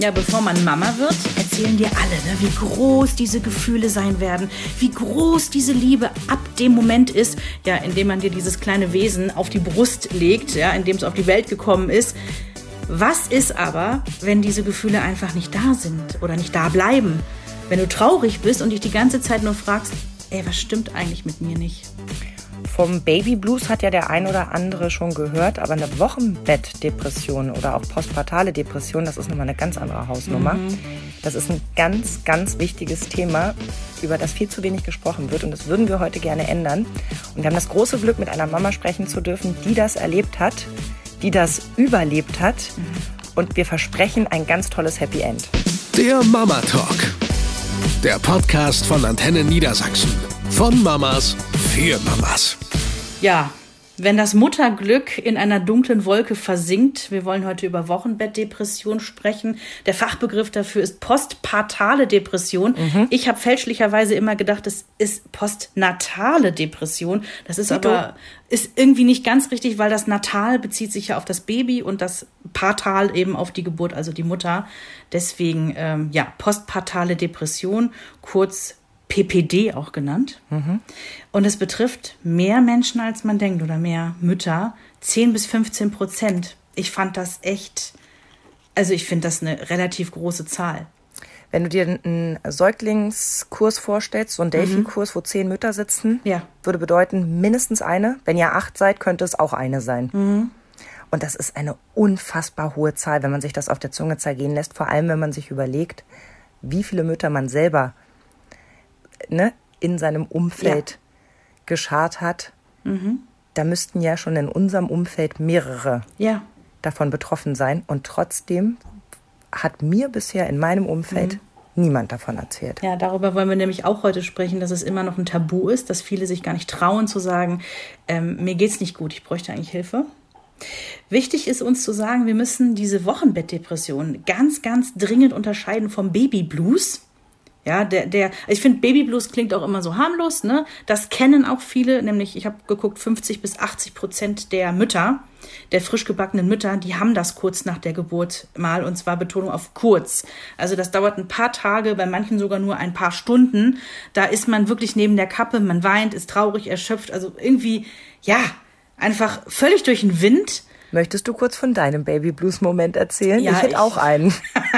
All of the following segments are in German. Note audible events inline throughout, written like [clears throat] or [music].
Ja, bevor man Mama wird, erzählen dir alle, ne, wie groß diese Gefühle sein werden, wie groß diese Liebe ab dem Moment ist, ja, in dem man dir dieses kleine Wesen auf die Brust legt, ja, in dem es auf die Welt gekommen ist. Was ist aber, wenn diese Gefühle einfach nicht da sind oder nicht da bleiben? Wenn du traurig bist und dich die ganze Zeit nur fragst, ey, was stimmt eigentlich mit mir nicht? Vom Baby Blues hat ja der ein oder andere schon gehört, aber eine Wochenbettdepression oder auch postpartale Depression, das ist nochmal eine ganz andere Hausnummer. Mhm. Das ist ein ganz, ganz wichtiges Thema, über das viel zu wenig gesprochen wird und das würden wir heute gerne ändern. Und wir haben das große Glück, mit einer Mama sprechen zu dürfen, die das erlebt hat, die das überlebt hat mhm. und wir versprechen ein ganz tolles Happy End. Der Mama Talk. Der Podcast von Antenne Niedersachsen. Von Mamas für Mamas. Ja, wenn das Mutterglück in einer dunklen Wolke versinkt, wir wollen heute über Wochenbettdepression sprechen. Der Fachbegriff dafür ist postpartale Depression. Mhm. Ich habe fälschlicherweise immer gedacht, es ist postnatale Depression. Das ist Tito. aber ist irgendwie nicht ganz richtig, weil das Natal bezieht sich ja auf das Baby und das Partal eben auf die Geburt, also die Mutter. Deswegen ähm, ja postpartale Depression, kurz PPD auch genannt. Mhm. Und es betrifft mehr Menschen, als man denkt, oder mehr Mütter. 10 bis 15 Prozent. Ich fand das echt, also ich finde das eine relativ große Zahl. Wenn du dir einen Säuglingskurs vorstellst, so einen Delphi-Kurs, mhm. wo zehn Mütter sitzen, ja. würde bedeuten mindestens eine. Wenn ihr acht seid, könnte es auch eine sein. Mhm. Und das ist eine unfassbar hohe Zahl, wenn man sich das auf der Zunge zergehen lässt. Vor allem, wenn man sich überlegt, wie viele Mütter man selber ne, in seinem Umfeld ja. geschart hat, mhm. da müssten ja schon in unserem Umfeld mehrere ja. davon betroffen sein. Und trotzdem hat mir bisher in meinem Umfeld mhm. niemand davon erzählt. Ja, darüber wollen wir nämlich auch heute sprechen, dass es immer noch ein Tabu ist, dass viele sich gar nicht trauen zu sagen, ähm, mir geht's nicht gut, ich bräuchte eigentlich Hilfe. Wichtig ist uns zu sagen, wir müssen diese Wochenbettdepression ganz, ganz dringend unterscheiden vom Babyblues. Ja, der, der, ich finde, Babyblues klingt auch immer so harmlos, ne? Das kennen auch viele, nämlich, ich habe geguckt, 50 bis 80 Prozent der Mütter, der frisch gebackenen Mütter, die haben das kurz nach der Geburt mal, und zwar Betonung auf kurz. Also das dauert ein paar Tage, bei manchen sogar nur ein paar Stunden. Da ist man wirklich neben der Kappe, man weint, ist traurig, erschöpft, also irgendwie, ja, einfach völlig durch den Wind. Möchtest du kurz von deinem Baby Blues Moment erzählen? Ja, ich hätte ich, auch einen.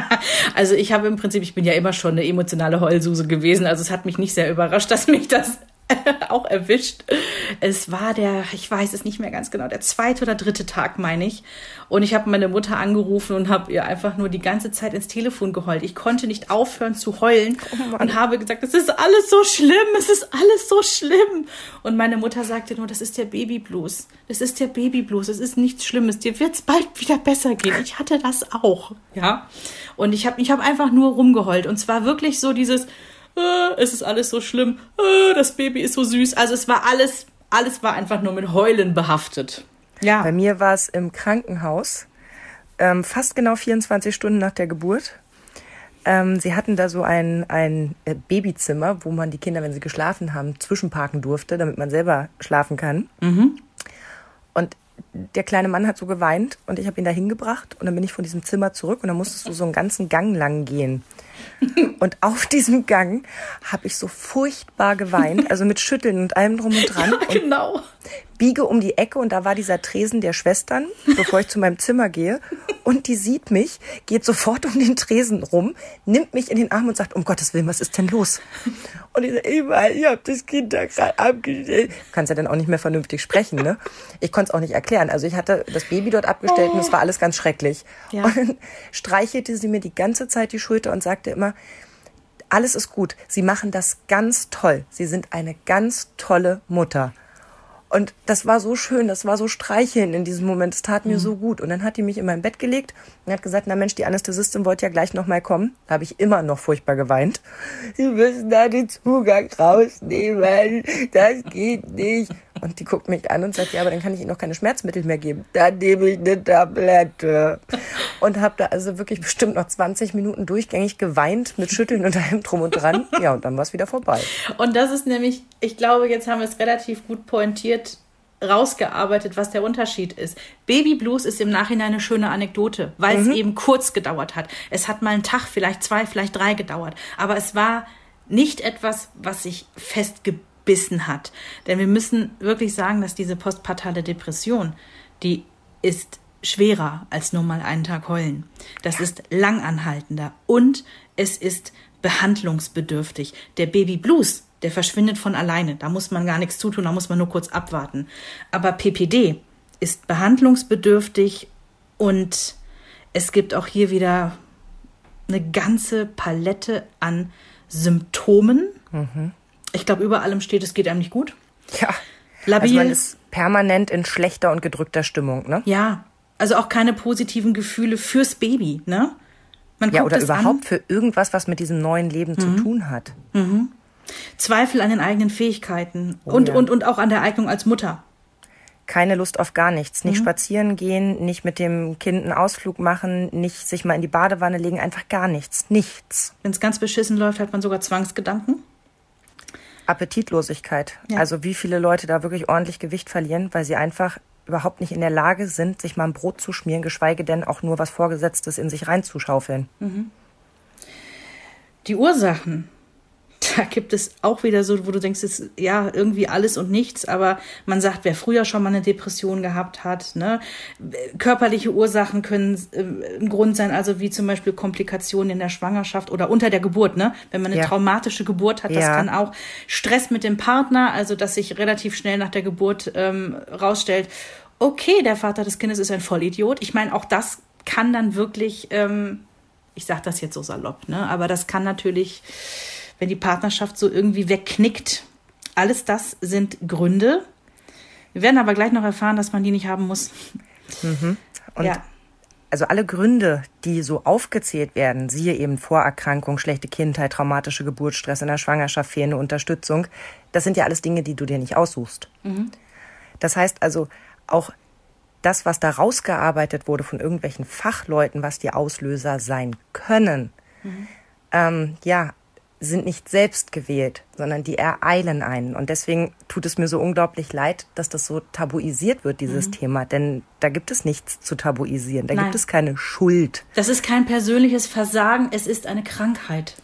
[laughs] also ich habe im Prinzip, ich bin ja immer schon eine emotionale Heulsuse gewesen. Also es hat mich nicht sehr überrascht, dass mich das [laughs] auch erwischt. Es war der, ich weiß es nicht mehr ganz genau, der zweite oder dritte Tag, meine ich. Und ich habe meine Mutter angerufen und habe ihr einfach nur die ganze Zeit ins Telefon geheult. Ich konnte nicht aufhören zu heulen oh und habe gesagt, es ist alles so schlimm, es ist alles so schlimm. Und meine Mutter sagte nur, das ist der Babyblues. Das ist der Babyblues, es ist nichts Schlimmes. Dir wird es bald wieder besser gehen. Ich hatte das auch, ja. Und ich habe ich hab einfach nur rumgeheult. Und zwar wirklich so dieses, es ist alles so schlimm, äh, das Baby ist so süß. Also es war alles, alles war einfach nur mit Heulen behaftet. Ja. Bei mir war es im Krankenhaus, ähm, fast genau 24 Stunden nach der Geburt. Ähm, sie hatten da so ein, ein äh, Babyzimmer, wo man die Kinder, wenn sie geschlafen haben, zwischenparken durfte, damit man selber schlafen kann. Mhm. Und der kleine Mann hat so geweint und ich habe ihn da hingebracht und dann bin ich von diesem Zimmer zurück und dann musstest du so einen ganzen Gang lang gehen. Und auf diesem Gang habe ich so furchtbar geweint, also mit Schütteln und allem drum und dran. [laughs] Ja, genau. Und biege um die Ecke und da war dieser Tresen der Schwestern, bevor ich zu meinem Zimmer gehe. Und die sieht mich, geht sofort um den Tresen rum, nimmt mich in den Arm und sagt, um Gottes Willen, was ist denn los? Und ich sage, Eva, ich habe das Kind da gerade abgestellt. Du kannst ja dann auch nicht mehr vernünftig sprechen, ne? Ich konnte es auch nicht erklären. Also ich hatte das Baby dort abgestellt oh. und es war alles ganz schrecklich. Ja. Und dann streichelte sie mir die ganze Zeit die Schulter und sagte immer, alles ist gut. Sie machen das ganz toll. Sie sind eine ganz tolle Mutter. Und das war so schön, das war so streicheln in diesem Moment. Es tat mir mhm. so gut. Und dann hat die mich in mein Bett gelegt und hat gesagt, na Mensch, die Anästhesistin wollte ja gleich nochmal kommen. Da habe ich immer noch furchtbar geweint. Sie müssen da den Zugang rausnehmen. Das geht nicht. Und die guckt mich an und sagt, ja, aber dann kann ich Ihnen noch keine Schmerzmittel mehr geben. Dann nehme ich eine Tablette. Und habe da also wirklich bestimmt noch 20 Minuten durchgängig geweint mit Schütteln und allem drum und dran. Ja, und dann war es wieder vorbei. Und das ist nämlich, ich glaube, jetzt haben wir es relativ gut pointiert, rausgearbeitet, was der Unterschied ist. Baby Blues ist im Nachhinein eine schöne Anekdote, weil es eben kurz gedauert hat. Es hat mal einen Tag, vielleicht zwei, vielleicht drei gedauert. Aber es war nicht etwas, was sich festgebissen hat. Denn wir müssen wirklich sagen, dass diese postpartale Depression, die ist schwerer als nur mal einen Tag heulen. Das ist langanhaltender und es ist behandlungsbedürftig. Der Baby Blues, der verschwindet von alleine. Da muss man gar nichts zutun, da muss man nur kurz abwarten. Aber PPD ist behandlungsbedürftig und es gibt auch hier wieder eine ganze Palette an Symptomen. Ich glaube, über allem steht, es geht einem nicht gut. Ja. Labil. Also man ist permanent in schlechter und gedrückter Stimmung, ne? Ja, also auch keine positiven Gefühle fürs Baby, ne? Man Ja, oder überhaupt An, für irgendwas, was mit diesem neuen Leben zu tun hat. Zweifel an den eigenen Fähigkeiten und, ja. und, und auch an der Eignung als Mutter. Keine Lust auf gar nichts. Nicht spazieren gehen, nicht mit dem Kind einen Ausflug machen, nicht sich mal in die Badewanne legen, einfach gar nichts. Nichts. Wenn es ganz beschissen läuft, hat man sogar Zwangsgedanken. Appetitlosigkeit. Ja. Also wie viele Leute da wirklich ordentlich Gewicht verlieren, weil sie einfach überhaupt nicht in der Lage sind, sich mal ein Brot zu schmieren, geschweige denn auch nur was Vorgesetztes in sich reinzuschaufeln. Die Ursachen, da gibt es auch wieder so, wo du denkst, es ist ja irgendwie alles und nichts, aber man sagt, wer früher schon mal eine Depression gehabt hat, ne, körperliche Ursachen können äh, ein Grund sein, also wie zum Beispiel Komplikationen in der Schwangerschaft oder unter der Geburt, ne, wenn man eine Ja. traumatische Geburt hat, das Ja. kann auch Stress mit dem Partner, also dass sich relativ schnell nach der Geburt ähm, rausstellt, okay, der Vater des Kindes ist ein Vollidiot. Ich meine, auch das kann dann wirklich ähm, ich sage das jetzt so salopp, ne? aber das kann natürlich, wenn die Partnerschaft so irgendwie wegknickt, alles das sind Gründe. Wir werden aber gleich noch erfahren, dass man die nicht haben muss. Und ja, also alle Gründe, die so aufgezählt werden, siehe eben Vorerkrankung, schlechte Kindheit, traumatische Geburt, Stress in der Schwangerschaft, fehlende Unterstützung, das sind ja alles Dinge, die du dir nicht aussuchst. Das heißt also auch das, was da rausgearbeitet wurde von irgendwelchen Fachleuten, was die Auslöser sein können, ähm, ja, sind nicht selbst gewählt, sondern die ereilen einen. Und deswegen tut es mir so unglaublich leid, dass das so tabuisiert wird, dieses Thema. Denn da gibt es nichts zu tabuisieren. Da Nein. gibt es keine Schuld. das ist kein persönliches Versagen, es ist eine Krankheit.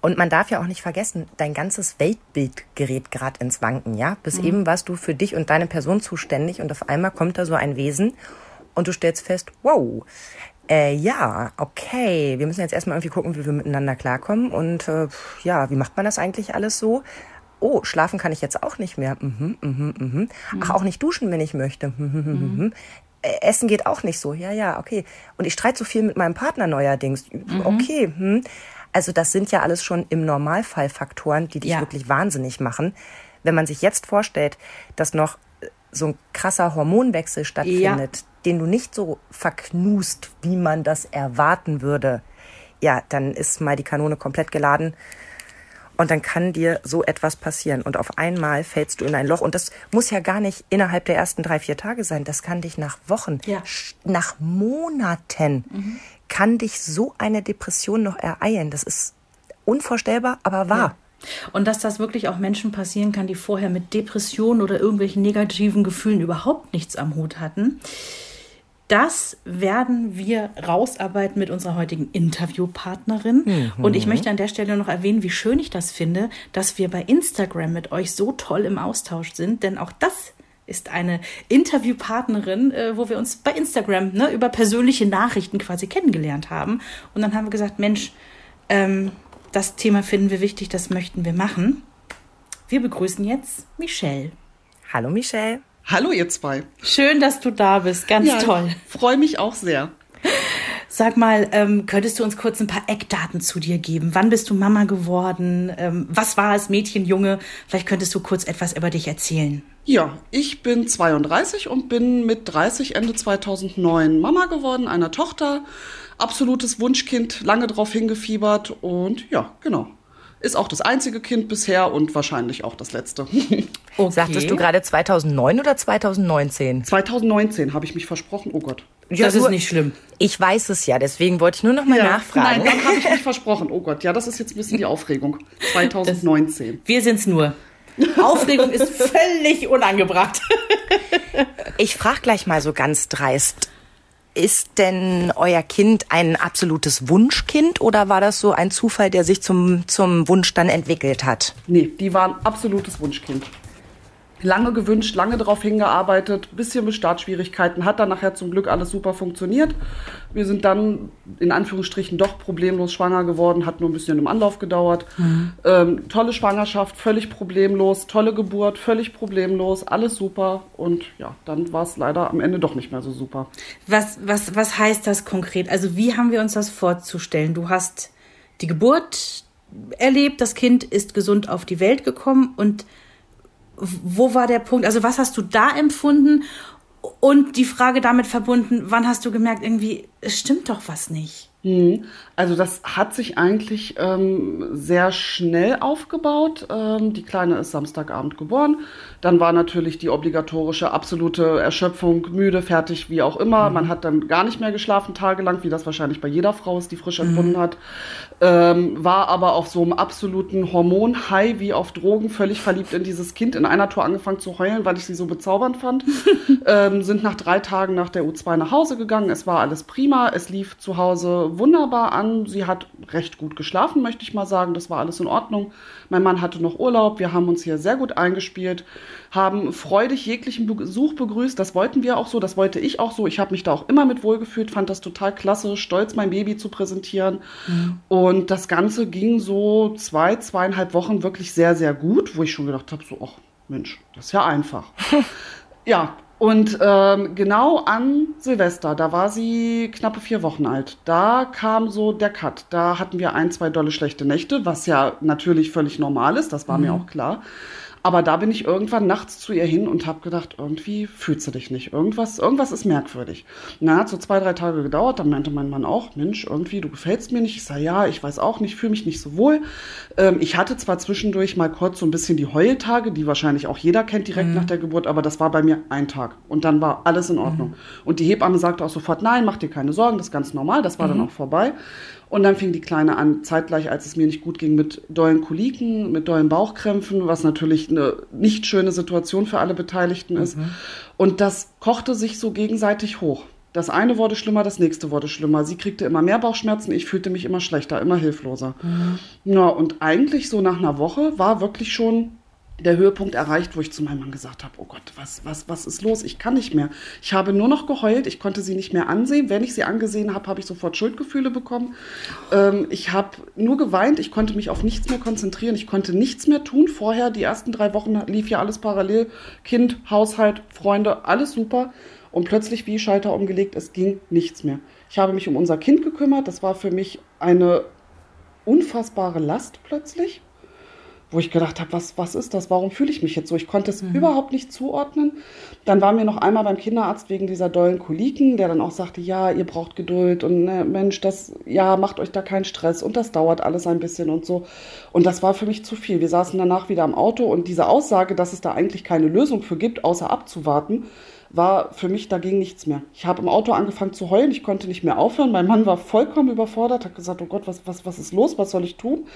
Und man darf ja auch nicht vergessen, dein ganzes Weltbild gerät gerade ins Wanken, ja? Bis eben warst du für dich und deine Person zuständig und auf einmal kommt da so ein Wesen und du stellst fest, wow, äh, ja, okay, wir müssen jetzt erstmal irgendwie gucken, wie wir miteinander klarkommen und äh, ja, wie macht man das eigentlich alles so? Oh, schlafen kann ich jetzt auch nicht mehr. Mhm, mhm, mhm. Ach, auch nicht duschen, wenn ich möchte. Mhm, mhm, mhm, mhm. Äh, Essen geht auch nicht so. Ja, ja, okay. Und ich streite so viel mit meinem Partner neuerdings. Okay. Hm. Also das sind ja alles schon im Normalfall Faktoren, die dich Ja. wirklich wahnsinnig machen. Wenn man sich jetzt vorstellt, dass noch äh, so ein krasser Hormonwechsel stattfindet, den du nicht so verknust, wie man das erwarten würde, ja, dann ist mal die Kanone komplett geladen. Und dann kann dir so etwas passieren. Und auf einmal fällst du in ein Loch. Und das muss ja gar nicht innerhalb der ersten drei, vier Tage sein. Das kann dich nach Wochen, Ja. nach Monaten, kann dich so eine Depression noch ereilen. Das ist unvorstellbar, aber wahr. Und dass das wirklich auch Menschen passieren kann, die vorher mit Depressionen oder irgendwelchen negativen Gefühlen überhaupt nichts am Hut hatten. Das werden wir rausarbeiten mit unserer heutigen Interviewpartnerin. Und ich möchte an der Stelle noch erwähnen, wie schön ich das finde, dass wir bei Instagram mit euch so toll im Austausch sind. Denn auch das ist eine Interviewpartnerin, äh, wo wir uns bei Instagram ne, über persönliche Nachrichten quasi kennengelernt haben. Und dann haben wir gesagt, Mensch, ähm, das Thema finden wir wichtig, das möchten wir machen. Wir begrüßen jetzt Michelle. Hallo Michelle. Hallo ihr zwei. Schön, dass du da bist. Ganz toll. Freue mich auch sehr. Sag mal, ähm, könntest du uns kurz ein paar Eckdaten zu dir geben? Wann bist du Mama geworden? Ähm, was war als Mädchen, Junge? Vielleicht könntest du kurz etwas über dich erzählen. Ja, ich bin 32 und bin mit 30 Ende 2009 Mama geworden, einer Tochter. Absolutes Wunschkind, lange drauf hingefiebert und ja, genau. Ist auch das einzige Kind bisher und wahrscheinlich auch das letzte. [laughs] Okay. Sagtest du gerade 2009 oder 2019? 2019 habe ich mich versprochen. Oh Gott. Das ist nur- nicht schlimm. Ich weiß es ja, deswegen wollte ich nur noch mal nachfragen. Nein, dann habe ich mich versprochen. Oh Gott, ja, das ist jetzt ein bisschen die Aufregung. 2019. Wir sind's nur. Aufregung ist völlig unangebracht. Ich frage gleich mal so ganz dreist. Ist denn euer Kind ein absolutes Wunschkind oder war das so ein Zufall, der sich zum, zum Wunsch dann entwickelt hat? Nee, die waren absolutes Wunschkind lange gewünscht, lange darauf hingearbeitet, bisschen mit Startschwierigkeiten, hat dann nachher zum Glück alles super funktioniert. Wir sind dann in Anführungsstrichen doch problemlos schwanger geworden, hat nur ein bisschen im Anlauf gedauert. Mhm. Ähm, tolle Schwangerschaft, völlig problemlos, tolle Geburt, völlig problemlos, alles super und ja, dann war es leider am Ende doch nicht mehr so super. Was, was, was heißt das konkret? Also wie haben wir uns das vorzustellen? Du hast die Geburt erlebt, das Kind ist gesund auf die Welt gekommen und wo war der Punkt? Also was hast du da empfunden? Und die Frage damit verbunden, wann hast du gemerkt, irgendwie, es stimmt doch was nicht? Mhm. Also das hat sich eigentlich ähm, sehr schnell aufgebaut. Ähm, die Kleine ist Samstagabend geboren. Dann war natürlich die obligatorische absolute Erschöpfung, müde, fertig, wie auch immer. Mhm. Man hat dann gar nicht mehr geschlafen tagelang, wie das wahrscheinlich bei jeder Frau ist, die frisch empfunden mhm. hat. Ähm, war aber auf so einem absoluten Hormon-High wie auf Drogen, völlig verliebt in dieses Kind. In einer Tour angefangen zu heulen, weil ich sie so bezaubernd fand. [laughs] ähm, sind nach drei Tagen nach der U2 nach Hause gegangen. Es war alles prima. Es lief zu Hause wunderbar an. Sie hat recht gut geschlafen, möchte ich mal sagen. Das war alles in Ordnung. Mein Mann hatte noch Urlaub. Wir haben uns hier sehr gut eingespielt, haben freudig jeglichen Besuch begrüßt. Das wollten wir auch so, das wollte ich auch so. Ich habe mich da auch immer mit wohlgefühlt, fand das total klasse, stolz, mein Baby zu präsentieren. Mhm. Und das Ganze ging so zwei, zweieinhalb Wochen wirklich sehr, sehr gut, wo ich schon gedacht habe, so, ach Mensch, das ist ja einfach. [laughs] ja, und ähm, genau an Silvester, da war sie knappe vier Wochen alt. Da kam so der Cut. Da hatten wir ein, zwei dolle schlechte Nächte, was ja natürlich völlig normal ist, das war mhm. mir auch klar. Aber da bin ich irgendwann nachts zu ihr hin und habe gedacht, irgendwie fühlst du dich nicht. Irgendwas, irgendwas ist merkwürdig. Na, hat so zwei, drei Tage gedauert. Dann meinte mein Mann auch, Mensch, irgendwie, du gefällst mir nicht. Ich sage, ja, ich weiß auch nicht, fühle mich nicht so wohl. Ähm, ich hatte zwar zwischendurch mal kurz so ein bisschen die Heultage, die wahrscheinlich auch jeder kennt direkt mhm. nach der Geburt, aber das war bei mir ein Tag. Und dann war alles in Ordnung. Mhm. Und die Hebamme sagte auch sofort, nein, mach dir keine Sorgen, das ist ganz normal. Das war mhm. dann auch vorbei. Und dann fing die Kleine an, zeitgleich, als es mir nicht gut ging, mit dollen Koliken, mit dollen Bauchkrämpfen, was natürlich eine nicht schöne Situation für alle Beteiligten ist. Mhm. Und das kochte sich so gegenseitig hoch. Das eine wurde schlimmer, das nächste wurde schlimmer. Sie kriegte immer mehr Bauchschmerzen, ich fühlte mich immer schlechter, immer hilfloser. Mhm. Ja, und eigentlich so nach einer Woche war wirklich schon der Höhepunkt erreicht, wo ich zu meinem Mann gesagt habe, oh Gott, was, was, was ist los? Ich kann nicht mehr. Ich habe nur noch geheult, ich konnte sie nicht mehr ansehen. Wenn ich sie angesehen habe, habe ich sofort Schuldgefühle bekommen. Ähm, ich habe nur geweint, ich konnte mich auf nichts mehr konzentrieren, ich konnte nichts mehr tun. Vorher, die ersten drei Wochen lief ja alles parallel. Kind, Haushalt, Freunde, alles super. Und plötzlich wie Schalter umgelegt, es ging nichts mehr. Ich habe mich um unser Kind gekümmert, das war für mich eine unfassbare Last plötzlich wo ich gedacht habe, was, was ist das? Warum fühle ich mich jetzt so? Ich konnte es mhm. überhaupt nicht zuordnen. Dann waren wir noch einmal beim Kinderarzt wegen dieser dollen Koliken, der dann auch sagte, ja, ihr braucht Geduld und ne, Mensch, das, ja, macht euch da keinen Stress und das dauert alles ein bisschen und so. Und das war für mich zu viel. Wir saßen danach wieder am Auto und diese Aussage, dass es da eigentlich keine Lösung für gibt, außer abzuwarten, war für mich dagegen nichts mehr. Ich habe im Auto angefangen zu heulen, ich konnte nicht mehr aufhören. Mein Mann war vollkommen überfordert, hat gesagt, oh Gott, was, was, was ist los, was soll ich tun?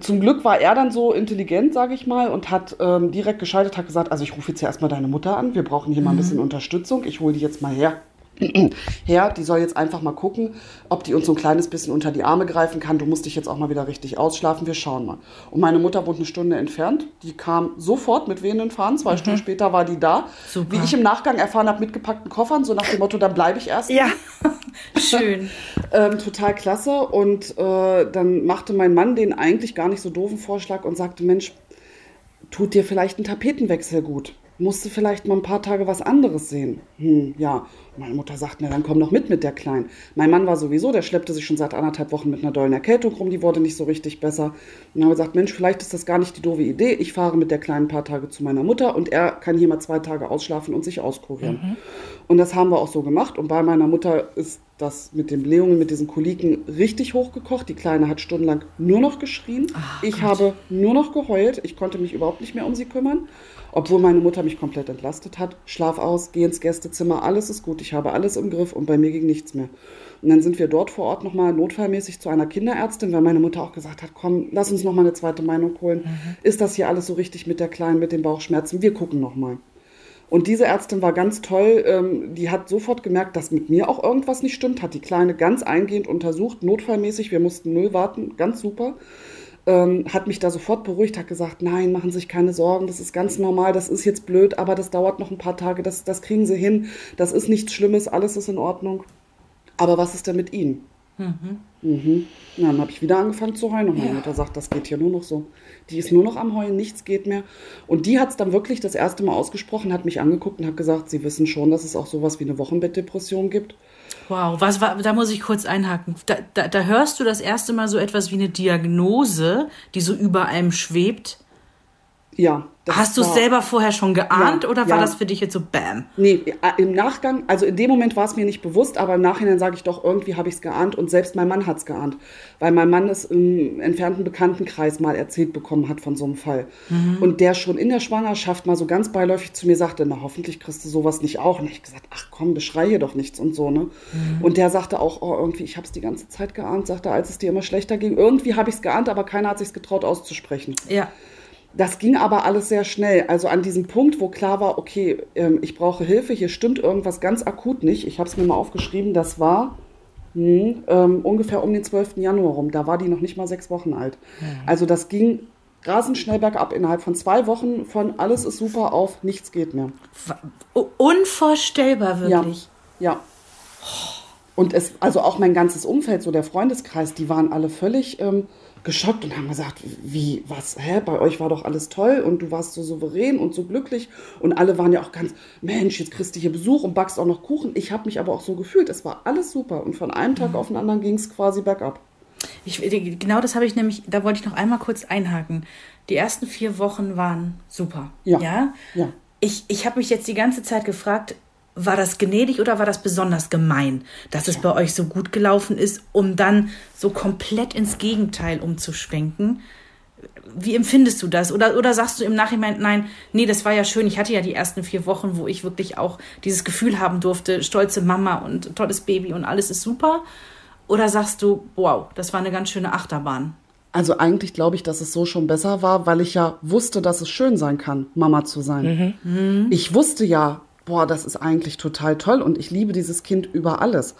Zum Glück war er dann so intelligent, sage ich mal, und hat ähm, direkt geschaltet, hat gesagt, also ich rufe jetzt erstmal deine Mutter an, wir brauchen hier mhm. mal ein mhm. bisschen Unterstützung, ich hole die jetzt mal her [clears throat] her, die soll jetzt einfach mal gucken, ob die uns so ein kleines bisschen unter die Arme greifen kann. Du musst dich jetzt auch mal wieder richtig ausschlafen, wir schauen mal. Und meine Mutter wohnt eine Stunde entfernt, die kam sofort mit wehenden Fahnen, zwei mhm. Stunden später war die da. Super. Wie ich im Nachgang erfahren habe, mit gepackten Koffern, so nach dem Motto, dann bleibe ich erst. Ja, [laughs] schön. ähm, total klasse. Und äh, dann machte mein Mann den eigentlich gar nicht so doofen Vorschlag und sagte, Mensch, tut dir vielleicht ein Tapetenwechsel gut musste vielleicht mal ein paar Tage was anderes sehen. Hm, ja. Meine Mutter sagt, na dann komm doch mit mit der Kleinen. Mein Mann war sowieso, der schleppte sich schon seit anderthalb Wochen mit einer dollen Erkältung rum, die wurde nicht so richtig besser. Und dann haben wir gesagt, Mensch, vielleicht ist das gar nicht die doofe Idee. Ich fahre mit der Kleinen ein paar Tage zu meiner Mutter und er kann hier mal zwei Tage ausschlafen und sich auskurieren. Mhm. Und das haben wir auch so gemacht. Und bei meiner Mutter ist das mit den Blähungen, mit diesen Koliken richtig hochgekocht. Die Kleine hat stundenlang nur noch geschrien. Ach ich Gott. habe nur noch geheult. Ich konnte mich überhaupt nicht mehr um sie kümmern. Obwohl meine Mutter mich komplett entlastet hat. Schlaf aus, geh ins Gästezimmer, alles ist gut. Ich habe alles im Griff und bei mir ging nichts mehr. Und dann sind wir dort vor Ort nochmal notfallmäßig zu einer Kinderärztin, weil meine Mutter auch gesagt hat, komm, lass uns nochmal eine zweite Meinung holen. Ist das hier alles so richtig mit der Kleinen, mit den Bauchschmerzen? Wir gucken nochmal. Und diese Ärztin war ganz toll. Ähm, die hat sofort gemerkt, dass mit mir auch irgendwas nicht stimmt. Hat die Kleine ganz eingehend untersucht, notfallmäßig. Wir mussten null warten, ganz super. Ähm, hat mich da sofort beruhigt, hat gesagt, nein, machen Sie sich keine Sorgen, das ist ganz normal, das ist jetzt blöd, aber das dauert noch ein paar Tage, das, das kriegen Sie hin, das ist nichts Schlimmes, alles ist in Ordnung. Aber was ist denn mit Ihnen? Mhm. Na, dann habe ich wieder angefangen zu heulen und meine Mutter sagt, das geht hier nur noch so. Die ist nur noch am Heulen, nichts geht mehr. Und die hat es dann wirklich das erste Mal ausgesprochen, hat mich angeguckt und hat gesagt, sie wissen schon, dass es auch sowas wie eine Wochenbettdepression gibt. Wow, was war, da muss ich kurz einhaken. Da, da, da hörst du das erste Mal so etwas wie eine Diagnose, die so über einem schwebt. Ja. Hast du es selber vorher schon geahnt Ja, oder war ja. das für dich jetzt so Bam? Nee, äh, im Nachgang, also in dem Moment war es mir nicht bewusst, aber im Nachhinein sage ich doch, irgendwie habe ich es geahnt und selbst mein Mann hat es geahnt. Weil mein Mann es im entfernten Bekanntenkreis mal erzählt bekommen hat von so einem Fall. Und der schon in der Schwangerschaft mal so ganz beiläufig zu mir sagte, na hoffentlich kriegst du sowas nicht auch. Und ich gesagt, ach komm, beschrei hier doch nichts und so, ne? Und der sagte auch, oh, irgendwie, ich habe es die ganze Zeit geahnt, sagte, als es dir immer schlechter ging. Irgendwie habe ich es geahnt, aber keiner hat sich getraut auszusprechen. Ja. Das ging aber alles sehr schnell. Also an diesem Punkt, wo klar war, okay, ähm, ich brauche Hilfe, hier stimmt irgendwas ganz akut nicht. Ich habe es mir mal aufgeschrieben, das war hm, ähm, ungefähr um den 12. Januar rum. Da war die noch nicht mal sechs Wochen alt. Also das ging rasend schnell bergab innerhalb von zwei Wochen von alles ist super auf nichts geht mehr. Unvorstellbar wirklich. Ja, ja. Und es, also auch mein ganzes Umfeld, so der Freundeskreis, die waren alle völlig ähm, geschockt und haben gesagt, wie, was, hä, bei euch war doch alles toll und du warst so souverän und so glücklich und alle waren ja auch ganz, Mensch, jetzt kriegst du hier Besuch und backst auch noch Kuchen. Ich habe mich aber auch so gefühlt, es war alles super und von einem Tag auf den anderen ging es quasi bergab. Ich, genau das habe ich nämlich, da wollte ich noch einmal kurz einhaken. Die ersten vier Wochen waren super. Ja. Ja. Ja. Ich, ich habe mich jetzt die ganze Zeit gefragt, war das gnädig oder war das besonders gemein, dass es bei euch so gut gelaufen ist, um dann so komplett ins Gegenteil umzuschwenken? Wie empfindest du das? Oder, oder sagst du im Nachhinein, nein, nee, das war ja schön. Ich hatte ja die ersten vier Wochen, wo ich wirklich auch dieses Gefühl haben durfte, stolze Mama und tolles Baby und alles ist super. Oder sagst du, wow, das war eine ganz schöne Achterbahn? Also eigentlich glaube ich, dass es so schon besser war, weil ich ja wusste, dass es schön sein kann, Mama zu sein. Ich wusste ja, boah, das ist eigentlich total toll und ich liebe dieses Kind über alles.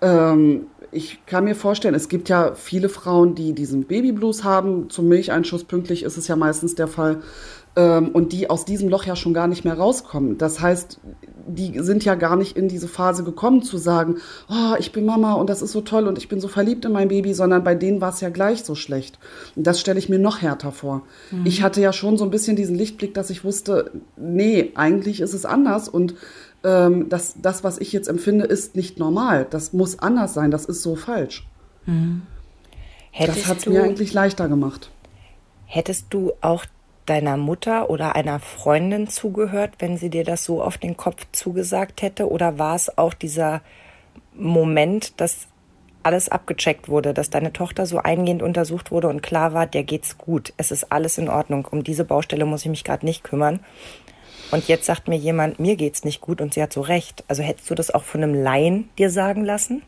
Ähm, ich kann mir vorstellen, es gibt ja viele Frauen, die diesen Babyblues haben. Zum Milcheinschuss pünktlich ist es ja meistens der Fall. Ähm, und die aus diesem Loch ja schon gar nicht mehr rauskommen. Das heißt, die sind ja gar nicht in diese Phase gekommen zu sagen, oh, ich bin Mama und das ist so toll und ich bin so verliebt in mein Baby, sondern bei denen war es ja gleich so schlecht. Und das stelle ich mir noch härter vor. Ich hatte ja schon so ein bisschen diesen Lichtblick, dass ich wusste, nee, eigentlich ist es anders und ähm, das, das, was ich jetzt empfinde, ist nicht normal. Das muss anders sein, das ist so falsch. Hättest das hat es mir eigentlich leichter gemacht. hättest du auch deiner Mutter oder einer Freundin zugehört, wenn sie dir das so auf den Kopf zugesagt hätte? Oder war es auch dieser Moment, dass alles abgecheckt wurde, dass deine Tochter so eingehend untersucht wurde und klar war, der geht's gut, es ist alles in Ordnung, um diese Baustelle muss ich mich gerade nicht kümmern. Und jetzt sagt mir jemand, mir geht's nicht gut und sie hat so recht. Also hättest du das auch von einem Laien dir sagen lassen?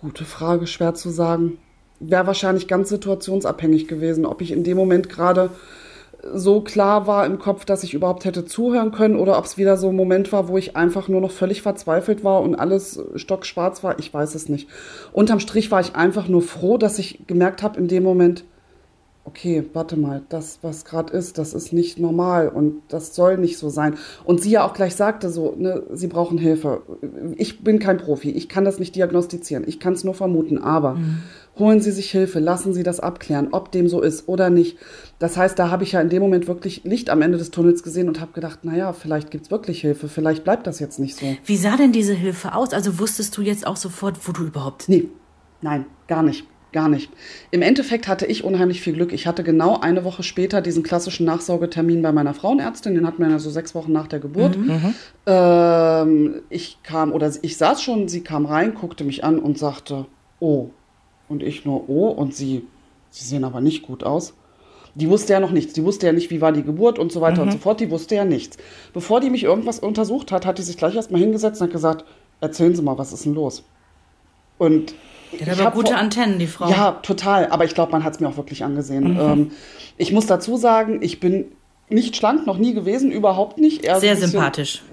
Gute Frage, schwer zu sagen. Wäre wahrscheinlich ganz situationsabhängig gewesen, ob ich in dem Moment gerade so klar war im Kopf, dass ich überhaupt hätte zuhören können oder ob es wieder so ein Moment war, wo ich einfach nur noch völlig verzweifelt war und alles stockschwarz war. Ich weiß es nicht. Unterm Strich war ich einfach nur froh, dass ich gemerkt habe in dem Moment, okay, warte mal, das, was gerade ist, das ist nicht normal und das soll nicht so sein. Und sie ja auch gleich sagte so, ne, sie brauchen Hilfe. Ich bin kein Profi, ich kann das nicht diagnostizieren, ich kann es nur vermuten, aber holen Sie sich Hilfe, lassen Sie das abklären, ob dem so ist oder nicht. Das heißt, da habe ich ja in dem Moment wirklich Licht am Ende des Tunnels gesehen und habe gedacht, naja, vielleicht gibt's wirklich Hilfe, vielleicht bleibt das jetzt nicht so. Wie sah denn diese Hilfe aus? Also wusstest du jetzt auch sofort, wo du überhaupt. Nee, nein, gar nicht. gar nicht. Im Endeffekt hatte ich unheimlich viel Glück. Ich hatte genau eine Woche später diesen klassischen Nachsorgetermin bei meiner Frauenärztin. Den hatten wir ja so sechs Wochen nach der Geburt. Ähm, ich kam, oder ich saß schon, sie kam rein, guckte mich an und sagte, oh. Und ich nur, oh. Und sie, sie sehen aber nicht gut aus. Die wusste ja noch nichts. Die wusste ja nicht, wie war die Geburt und so weiter und so fort. Die wusste ja nichts. Bevor die mich irgendwas untersucht hat, hat die sich gleich erstmal hingesetzt und hat gesagt, erzählen Sie mal, was ist denn los? Und Die hat ich aber hab gute vor- Antennen, die Frau. ja, total. Aber ich glaube, man hat es mir auch wirklich angesehen. Ähm, ich muss dazu sagen, ich bin nicht schlank, noch nie gewesen, überhaupt nicht. Eher so Sehr bisschen- sympathisch. [laughs]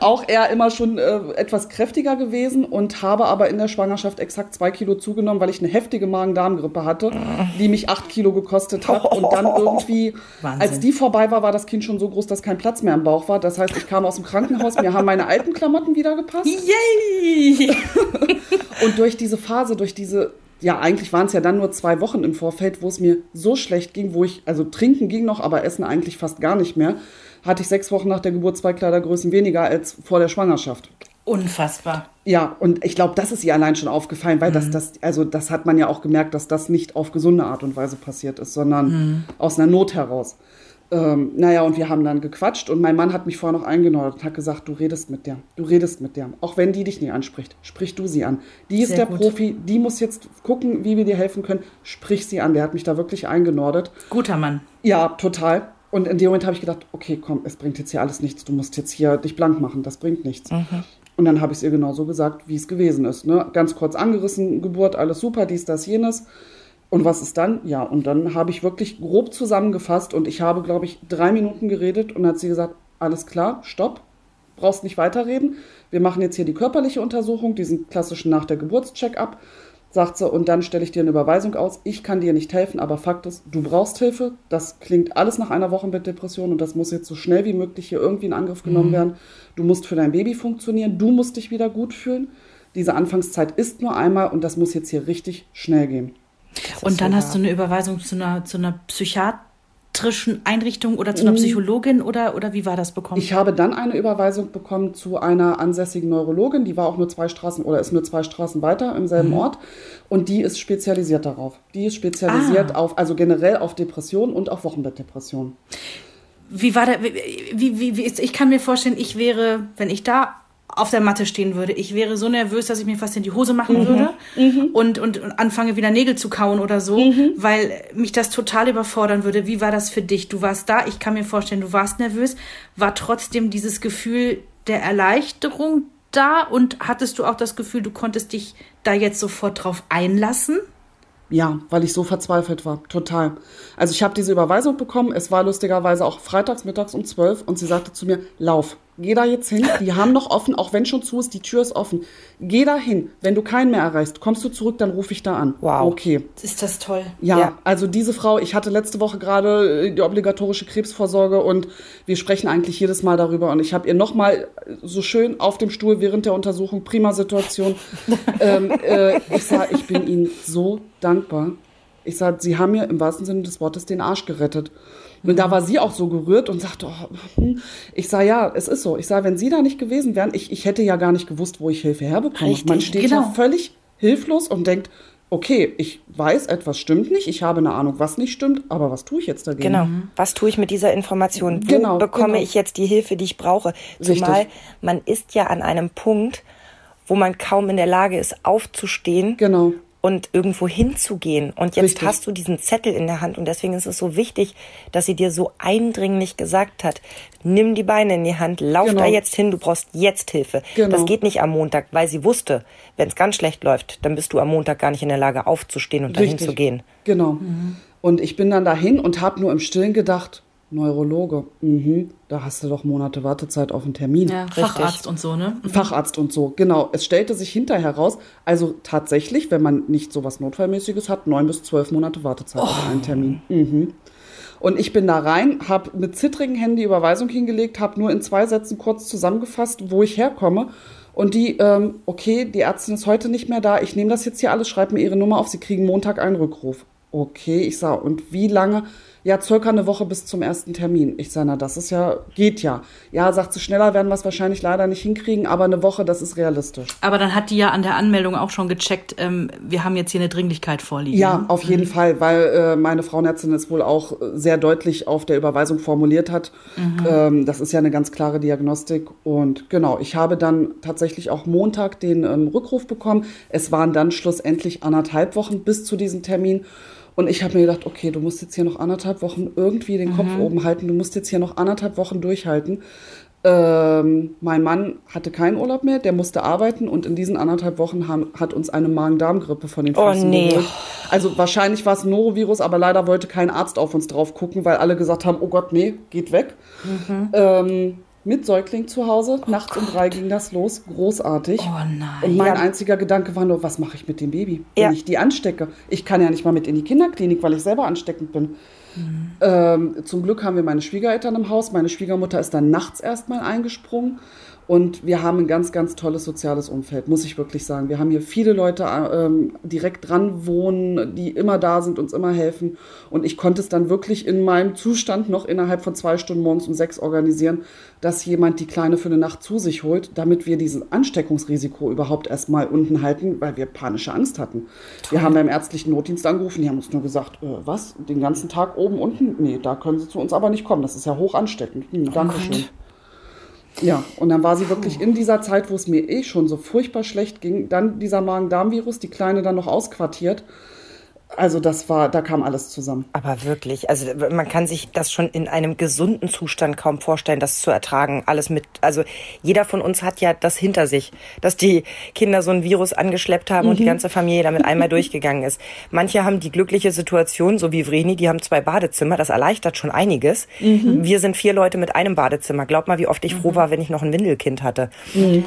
Auch eher immer schon äh, etwas kräftiger gewesen und habe aber in der Schwangerschaft exakt zwei Kilo zugenommen, weil ich eine heftige Magen-Darm-Grippe hatte, die mich acht Kilo gekostet hat. Und dann [laughs] irgendwie, Wahnsinn. als die vorbei war, war das Kind schon so groß, dass kein Platz mehr im Bauch war. Das heißt, ich kam aus dem Krankenhaus, mir haben meine alten Klamotten wieder gepasst. Yay! [laughs] Und durch diese Phase, durch diese, ja, eigentlich waren es ja dann nur zwei Wochen im Vorfeld, wo es mir so schlecht ging, wo ich, also trinken ging noch, aber essen eigentlich fast gar nicht mehr, hatte ich sechs Wochen nach der Geburt zwei Kleidergrößen weniger als vor der Schwangerschaft. Unfassbar. Ja, und ich glaube, das ist ihr allein schon aufgefallen, weil das, das, also das hat man ja auch gemerkt, dass das nicht auf gesunde Art und Weise passiert ist, sondern aus einer Not heraus. Ähm, naja, und wir haben dann gequatscht und mein Mann hat mich vorher noch eingenordet und hat gesagt, du redest mit der, du redest mit der. Auch wenn die dich nicht anspricht, sprich du sie an. Die ist Sehr der gut. Profi, die muss jetzt gucken, wie wir dir helfen können. Sprich sie an. Der hat mich da wirklich eingenordet. Guter Mann. Ja, total. Und in dem Moment habe ich gedacht, okay, komm, es bringt jetzt hier alles nichts. Du musst jetzt hier dich blank machen. Das bringt nichts. Und dann habe ich es ihr genauso gesagt, wie es gewesen ist. Ne? Ganz kurz angerissen, Geburt, alles super, dies, das, jenes. Und was ist dann? Ja, und dann habe ich wirklich grob zusammengefasst und ich habe, glaube ich, drei Minuten geredet und hat sie gesagt, alles klar, stopp, brauchst nicht weiterreden. Wir machen jetzt hier die körperliche Untersuchung, diesen klassischen nach der Geburtscheck-up, sagt sie, und dann stelle ich dir eine Überweisung aus. Ich kann dir nicht helfen, aber Fakt ist, du brauchst Hilfe. Das klingt alles nach einer Wochenbettdepression und das muss jetzt so schnell wie möglich hier irgendwie in Angriff genommen werden. Du musst für dein Baby funktionieren, du musst dich wieder gut fühlen. Diese Anfangszeit ist nur einmal und das muss jetzt hier richtig schnell gehen. Und dann hast du eine Überweisung zu einer, zu einer psychiatrischen Einrichtung oder zu einer Psychologin oder, oder wie war das bekommen? Ich habe dann eine Überweisung bekommen zu einer ansässigen Neurologin, die war auch nur zwei Straßen oder ist nur zwei Straßen weiter im selben Ort und die ist spezialisiert darauf. Die ist spezialisiert Ah. auf, also generell auf Depressionen und auf Wochenbettdepressionen. Wie war der, wie, wie, wie, wie ist, ich kann mir vorstellen, ich wäre, wenn ich da auf der Matte stehen würde, ich wäre so nervös, dass ich mir fast in die Hose machen würde und, und, und anfange wieder Nägel zu kauen oder so, weil mich das total überfordern würde. Wie war das für dich? Du warst da, ich kann mir vorstellen, du warst nervös, war trotzdem dieses Gefühl der Erleichterung da und hattest du auch das Gefühl, du konntest dich da jetzt sofort drauf einlassen? Ja, weil ich so verzweifelt war. Total. Also ich habe diese Überweisung bekommen. Es war lustigerweise auch freitags mittags um 12 und sie sagte zu mir, lauf, geh da jetzt hin. Die haben noch offen, auch wenn schon zu ist, die Tür ist offen. Geh da hin. Wenn du keinen mehr erreichst, kommst du zurück, dann rufe ich da an. Wow. Okay. Ist das toll? Ja, Ja. also diese Frau, ich hatte letzte Woche gerade äh, die obligatorische Krebsvorsorge und wir sprechen eigentlich jedes Mal darüber und ich habe ihr nochmal so schön auf dem Stuhl während der Untersuchung, prima Situation, [laughs] ähm, äh, ich sag, ich bin Ihnen so dankbar. Ich sag, Sie haben mir im wahrsten Sinne des Wortes den Arsch gerettet. Und da war sie auch so gerührt und sagte, oh, hm. ich sag, ja, es ist so. Ich sag, wenn Sie da nicht gewesen wären, ich, ich hätte ja gar nicht gewusst, wo ich Hilfe herbekomme. Richtig, Man steht genau. ja völlig hilflos und denkt, okay, ich weiß, etwas stimmt nicht, ich habe eine Ahnung, was nicht stimmt, aber was tue ich jetzt dagegen? Genau. Was tue ich mit dieser Information? Wo Genau, bekomme genau. ich jetzt die Hilfe, die ich brauche? Richtig. Zumal man ist ja an einem Punkt, wo man kaum in der Lage ist, aufzustehen Genau. Und irgendwo hinzugehen. Und jetzt Richtig. hast du diesen Zettel in der Hand und deswegen ist es so wichtig, dass sie dir so eindringlich gesagt hat, nimm die Beine in die Hand, lauf Genau. da jetzt hin, du brauchst jetzt Hilfe. Genau. Das geht nicht am Montag, weil sie wusste, wenn es ganz schlecht läuft, dann bist du am Montag gar nicht in der Lage aufzustehen und dahin Richtig. zu gehen. Genau. Und ich bin dann dahin und habe nur im Stillen gedacht, Neurologe, mhm, da hast du doch Monate Wartezeit auf einen Termin. Ja, Facharzt und so, ne? Facharzt und so, genau. Es stellte sich hinterher raus, also tatsächlich, wenn man nicht so was Notfallmäßiges hat, neun bis zwölf Monate Wartezeit auf einen Termin. Mhm. Und ich bin da rein, habe mit zittrigen Händen die Überweisung hingelegt, habe nur in zwei Sätzen kurz zusammengefasst, wo ich herkomme. Und die, ähm, okay, die Ärztin ist heute nicht mehr da, ich nehme das jetzt hier alles, schreibe mir ihre Nummer auf, sie kriegen Montag einen Rückruf. Okay, ich sah, und wie lange ja, circa eine Woche bis zum ersten Termin. Ich sage, na, das ist ja, geht ja. Ja, sagt sie, schneller werden wir es wahrscheinlich leider nicht hinkriegen, aber eine Woche, das ist realistisch. Aber dann hat die ja an der Anmeldung auch schon gecheckt, ähm, wir haben jetzt hier eine Dringlichkeit vorliegen. Ja, ne? auf jeden Fall, weil äh, meine Frauenärztin es wohl auch sehr deutlich auf der Überweisung formuliert hat. Ähm, das ist ja eine ganz klare Diagnostik. Und genau, ich habe dann tatsächlich auch Montag den ähm, Rückruf bekommen. Es waren dann schlussendlich anderthalb Wochen bis zu diesem Termin. Und ich habe mir gedacht, okay, du musst jetzt hier noch anderthalb Wochen irgendwie den Kopf oben halten. Du musst jetzt hier noch anderthalb Wochen durchhalten. Ähm, mein Mann hatte keinen Urlaub mehr, der musste arbeiten und in diesen anderthalb Wochen haben, hat uns eine Magen-Darm-Grippe von den Oh, Füßen nee. geholt. Also wahrscheinlich war es ein Norovirus, aber leider wollte kein Arzt auf uns drauf gucken, weil alle gesagt haben, oh Gott, nee, geht weg. Mhm. Ähm, mit Säugling zu Hause, nachts um drei ging das los, großartig. Oh nein. Und mein Ja. einziger Gedanke war nur, was mache ich mit dem Baby, wenn Ja. ich die anstecke? Ich kann ja nicht mal mit in die Kinderklinik, weil ich selber ansteckend bin. Ähm, zum Glück haben wir meine Schwiegereltern im Haus. Meine Schwiegermutter ist dann nachts erstmal eingesprungen. Und wir haben ein ganz, ganz tolles soziales Umfeld, muss ich wirklich sagen. Wir haben hier viele Leute ähm, direkt dran wohnen, die immer da sind, uns immer helfen. Und ich konnte es dann wirklich in meinem Zustand noch innerhalb von zwei Stunden morgens um sechs organisieren, dass jemand die Kleine für eine Nacht zu sich holt, damit wir dieses Ansteckungsrisiko überhaupt erstmal unten halten, weil wir panische Angst hatten. Wir haben beim ärztlichen Notdienst angerufen, die haben uns nur gesagt, äh, was, den ganzen Tag oben, unten? Nee, da können Sie zu uns aber nicht kommen, das ist ja hoch ansteckend. Hm, Dankeschön. Ja, und dann war sie wirklich in dieser Zeit, wo es mir eh schon so furchtbar schlecht ging, dann dieser Magen-Darm-Virus, die Kleine dann noch ausquartiert. Also das war, da kam alles zusammen. Aber wirklich, also man kann sich das schon in einem gesunden Zustand kaum vorstellen, das zu ertragen. Alles mit, also jeder von uns hat ja das hinter sich, dass die Kinder so ein Virus angeschleppt haben und die ganze Familie damit einmal durchgegangen ist. Manche haben die glückliche Situation, so wie Vreni, die haben zwei Badezimmer, das erleichtert schon einiges. Wir sind vier Leute mit einem Badezimmer. Glaub mal, wie oft ich froh war, wenn ich noch ein Windelkind hatte.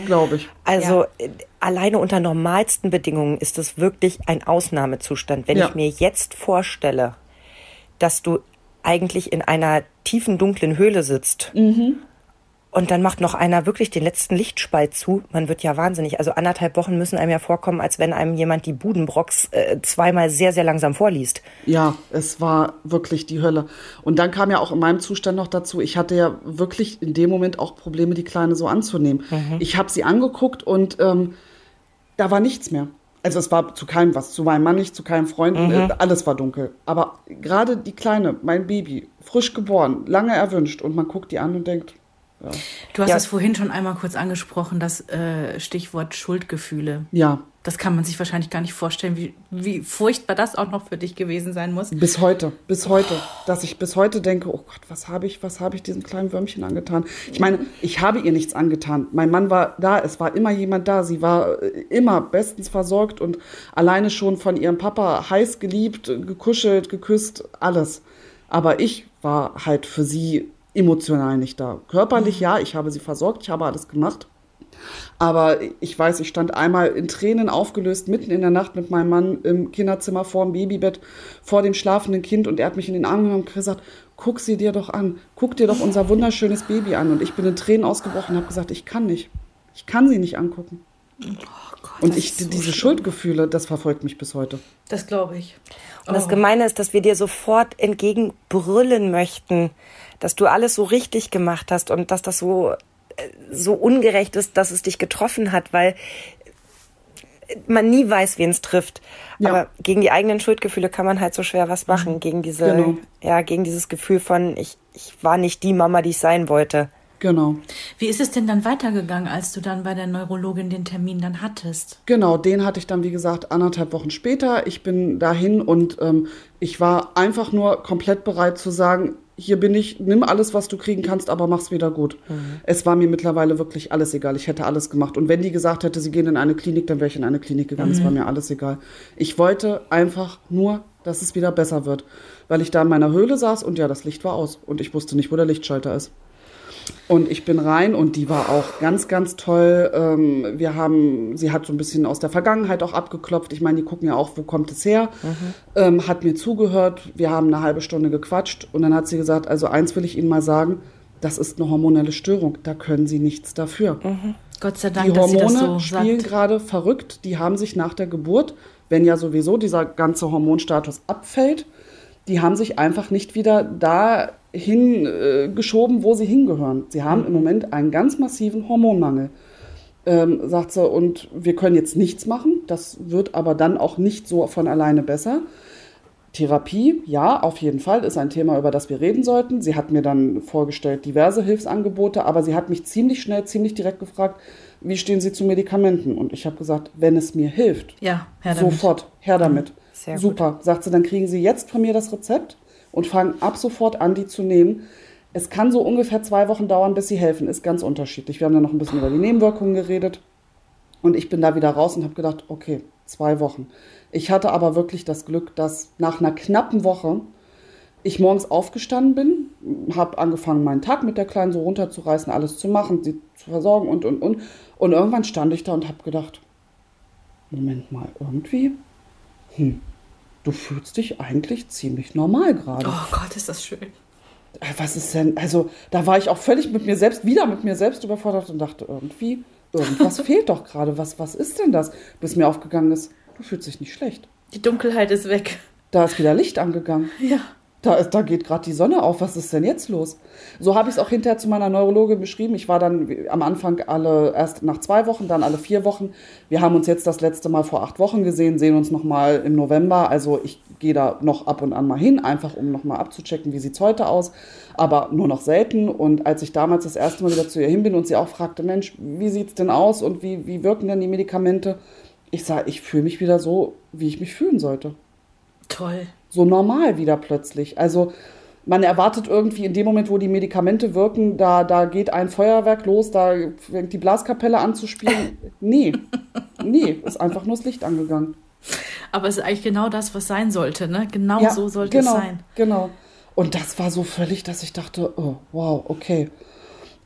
Glaube ich. Also äh, alleine unter normalsten Bedingungen ist es wirklich ein Ausnahmezustand. Wenn Ja. ich mir jetzt vorstelle, dass du eigentlich in einer tiefen, dunklen Höhle sitzt und dann macht noch einer wirklich den letzten Lichtspalt zu, man wird ja wahnsinnig. Also anderthalb Wochen müssen einem ja vorkommen, als wenn einem jemand die Budenbrocks äh, zweimal sehr, sehr langsam vorliest. Ja, es war wirklich die Hölle. Und dann kam ja auch in meinem Zustand noch dazu, ich hatte ja wirklich in dem Moment auch Probleme, die Kleine so anzunehmen. Ich habe sie angeguckt und ähm, da war nichts mehr. Also es war zu keinem was, zu meinem Mann nicht, zu keinem Freund, äh, alles war dunkel. Aber gerade die Kleine, mein Baby, frisch geboren, lange erwünscht und man guckt die an und denkt, Du hast Ja. es vorhin schon einmal kurz angesprochen, das äh, Stichwort Schuldgefühle. ja, Das kann man sich wahrscheinlich gar nicht vorstellen, wie, wie furchtbar das auch noch für dich gewesen sein muss. Bis heute, bis heute, dass ich bis heute denke, oh Gott, was habe ich, was habe ich diesem kleinen Würmchen angetan? Ich meine, ich habe ihr nichts angetan. Mein Mann war da, es war immer jemand da. Sie war äh, immer bestens versorgt und alleine schon von ihrem Papa heiß geliebt, gekuschelt, geküsst, alles. Aber ich war halt für sie emotional nicht da. Körperlich ja, ich habe sie versorgt, ich habe alles gemacht. Aber ich weiß, ich stand einmal in Tränen aufgelöst, mitten in der Nacht mit meinem Mann im Kinderzimmer vor dem Babybett, vor dem schlafenden Kind und er hat mich in den Arm genommen und gesagt, guck sie dir doch an, guck dir doch unser wunderschönes Baby an. Und ich bin in Tränen ausgebrochen und habe gesagt, ich kann nicht. Ich kann sie nicht angucken. und das ich, ist so diese schlimm. Schuldgefühle, das verfolgt mich bis heute. Das glaube ich. Und das Gemeine ist, dass wir dir sofort entgegenbrüllen möchten, dass du alles so richtig gemacht hast und dass das so, äh, so ungerecht ist, dass es dich getroffen hat, weil man nie weiß, wen es trifft. Ja. Aber gegen die eigenen Schuldgefühle kann man halt so schwer was machen. Gegen diese, Genau. ja, gegen dieses Gefühl von, ich, ich war nicht die Mama, die ich sein wollte. Genau. Wie ist es denn dann weitergegangen, als du dann bei der Neurologin den Termin dann hattest? Genau, den hatte ich dann, wie gesagt, anderthalb Wochen später. Ich bin dahin und ähm, ich war einfach nur komplett bereit zu sagen, hier bin ich, nimm alles, was du kriegen kannst, aber mach's wieder gut. Es war mir mittlerweile wirklich alles egal. Ich hätte alles gemacht. Und wenn die gesagt hätte, sie gehen in eine Klinik, dann wäre ich in eine Klinik gegangen. Es war mir alles egal. Ich wollte einfach nur, dass es wieder besser wird. Weil ich da in meiner Höhle saß und ja, das Licht war aus. Und ich wusste nicht, wo der Lichtschalter ist. Und ich bin rein und die war auch ganz, ganz toll. Ähm, wir haben, sie hat so ein bisschen aus der Vergangenheit auch abgeklopft. Ich meine, die gucken ja auch, wo kommt es her. Ähm, hat mir zugehört. Wir haben eine halbe Stunde gequatscht und dann hat sie gesagt, also eins will ich Ihnen mal sagen, das ist eine hormonelle Störung. Da können Sie nichts dafür. Gott sei Dank, Die dass sie Hormone das so spielen sagt. gerade verrückt. Die haben sich nach der Geburt, wenn ja sowieso dieser ganze Hormonstatus abfällt, die haben sich einfach nicht wieder dahin äh, geschoben, wo sie hingehören. Sie haben im Moment einen ganz massiven Hormonmangel. Ähm, sagt sie, und wir können jetzt nichts machen. Das wird aber dann auch nicht so von alleine besser. Therapie, ja, auf jeden Fall, ist ein Thema, über das wir reden sollten. Sie hat mir dann vorgestellt diverse Hilfsangebote, aber sie hat mich ziemlich schnell, ziemlich direkt gefragt, wie stehen Sie zu Medikamenten? Und ich habe gesagt, wenn es mir hilft, Ja, her damit. sofort, her damit. Sehr gut. Super. Sagt sie, dann kriegen Sie jetzt von mir das Rezept und fangen ab sofort an, die zu nehmen. Es kann so ungefähr zwei Wochen dauern, bis sie helfen. Ist ganz unterschiedlich. Wir haben dann noch ein bisschen über die Nebenwirkungen geredet. Und ich bin da wieder raus und habe gedacht, okay, zwei Wochen. Ich hatte aber wirklich das Glück, dass nach einer knappen Woche ich morgens aufgestanden bin, habe angefangen, meinen Tag mit der Kleinen so runterzureißen, alles zu machen, sie zu versorgen und, und, und. Und irgendwann stand ich da und habe gedacht, Moment mal, irgendwie, hm, du fühlst dich eigentlich ziemlich normal gerade. Oh Gott, ist das schön. Äh, Was ist denn, also da war ich auch völlig mit mir selbst, wieder mit mir selbst überfordert und dachte, irgendwie, irgendwas [laughs] fehlt doch gerade. Was, was ist denn das? Bis mir aufgegangen ist, du fühlst dich nicht schlecht. Die Dunkelheit ist weg. Da ist wieder Licht angegangen. Ja. Da, ist, da geht gerade die Sonne auf. Was ist denn jetzt los? So habe ich es auch hinterher zu meiner Neurologin beschrieben. Ich war dann am Anfang alle erst nach zwei Wochen, dann alle vier Wochen. Wir haben uns jetzt das letzte Mal vor acht Wochen gesehen, sehen uns nochmal im November. Also ich gehe da noch ab und an mal hin, einfach um nochmal abzuchecken, wie sieht es heute aus. Aber nur noch selten. Und als ich damals das erste Mal wieder zu ihr hin bin und sie auch fragte, Mensch, wie sieht es denn aus und wie, wie wirken denn die Medikamente? Ich sage, ich fühle mich wieder so, wie ich mich fühlen sollte Toll. so normal wieder plötzlich. Also man erwartet irgendwie in dem Moment, wo die Medikamente wirken, da, da geht ein Feuerwerk los, da fängt die Blaskapelle an zu spielen. [laughs] Nee, nee, ist einfach nur das Licht angegangen. Aber es ist eigentlich genau das, was sein sollte, ne? Genau Ja, so sollte genau, es sein. Genau. Und das war so völlig, dass ich dachte, oh, wow, okay.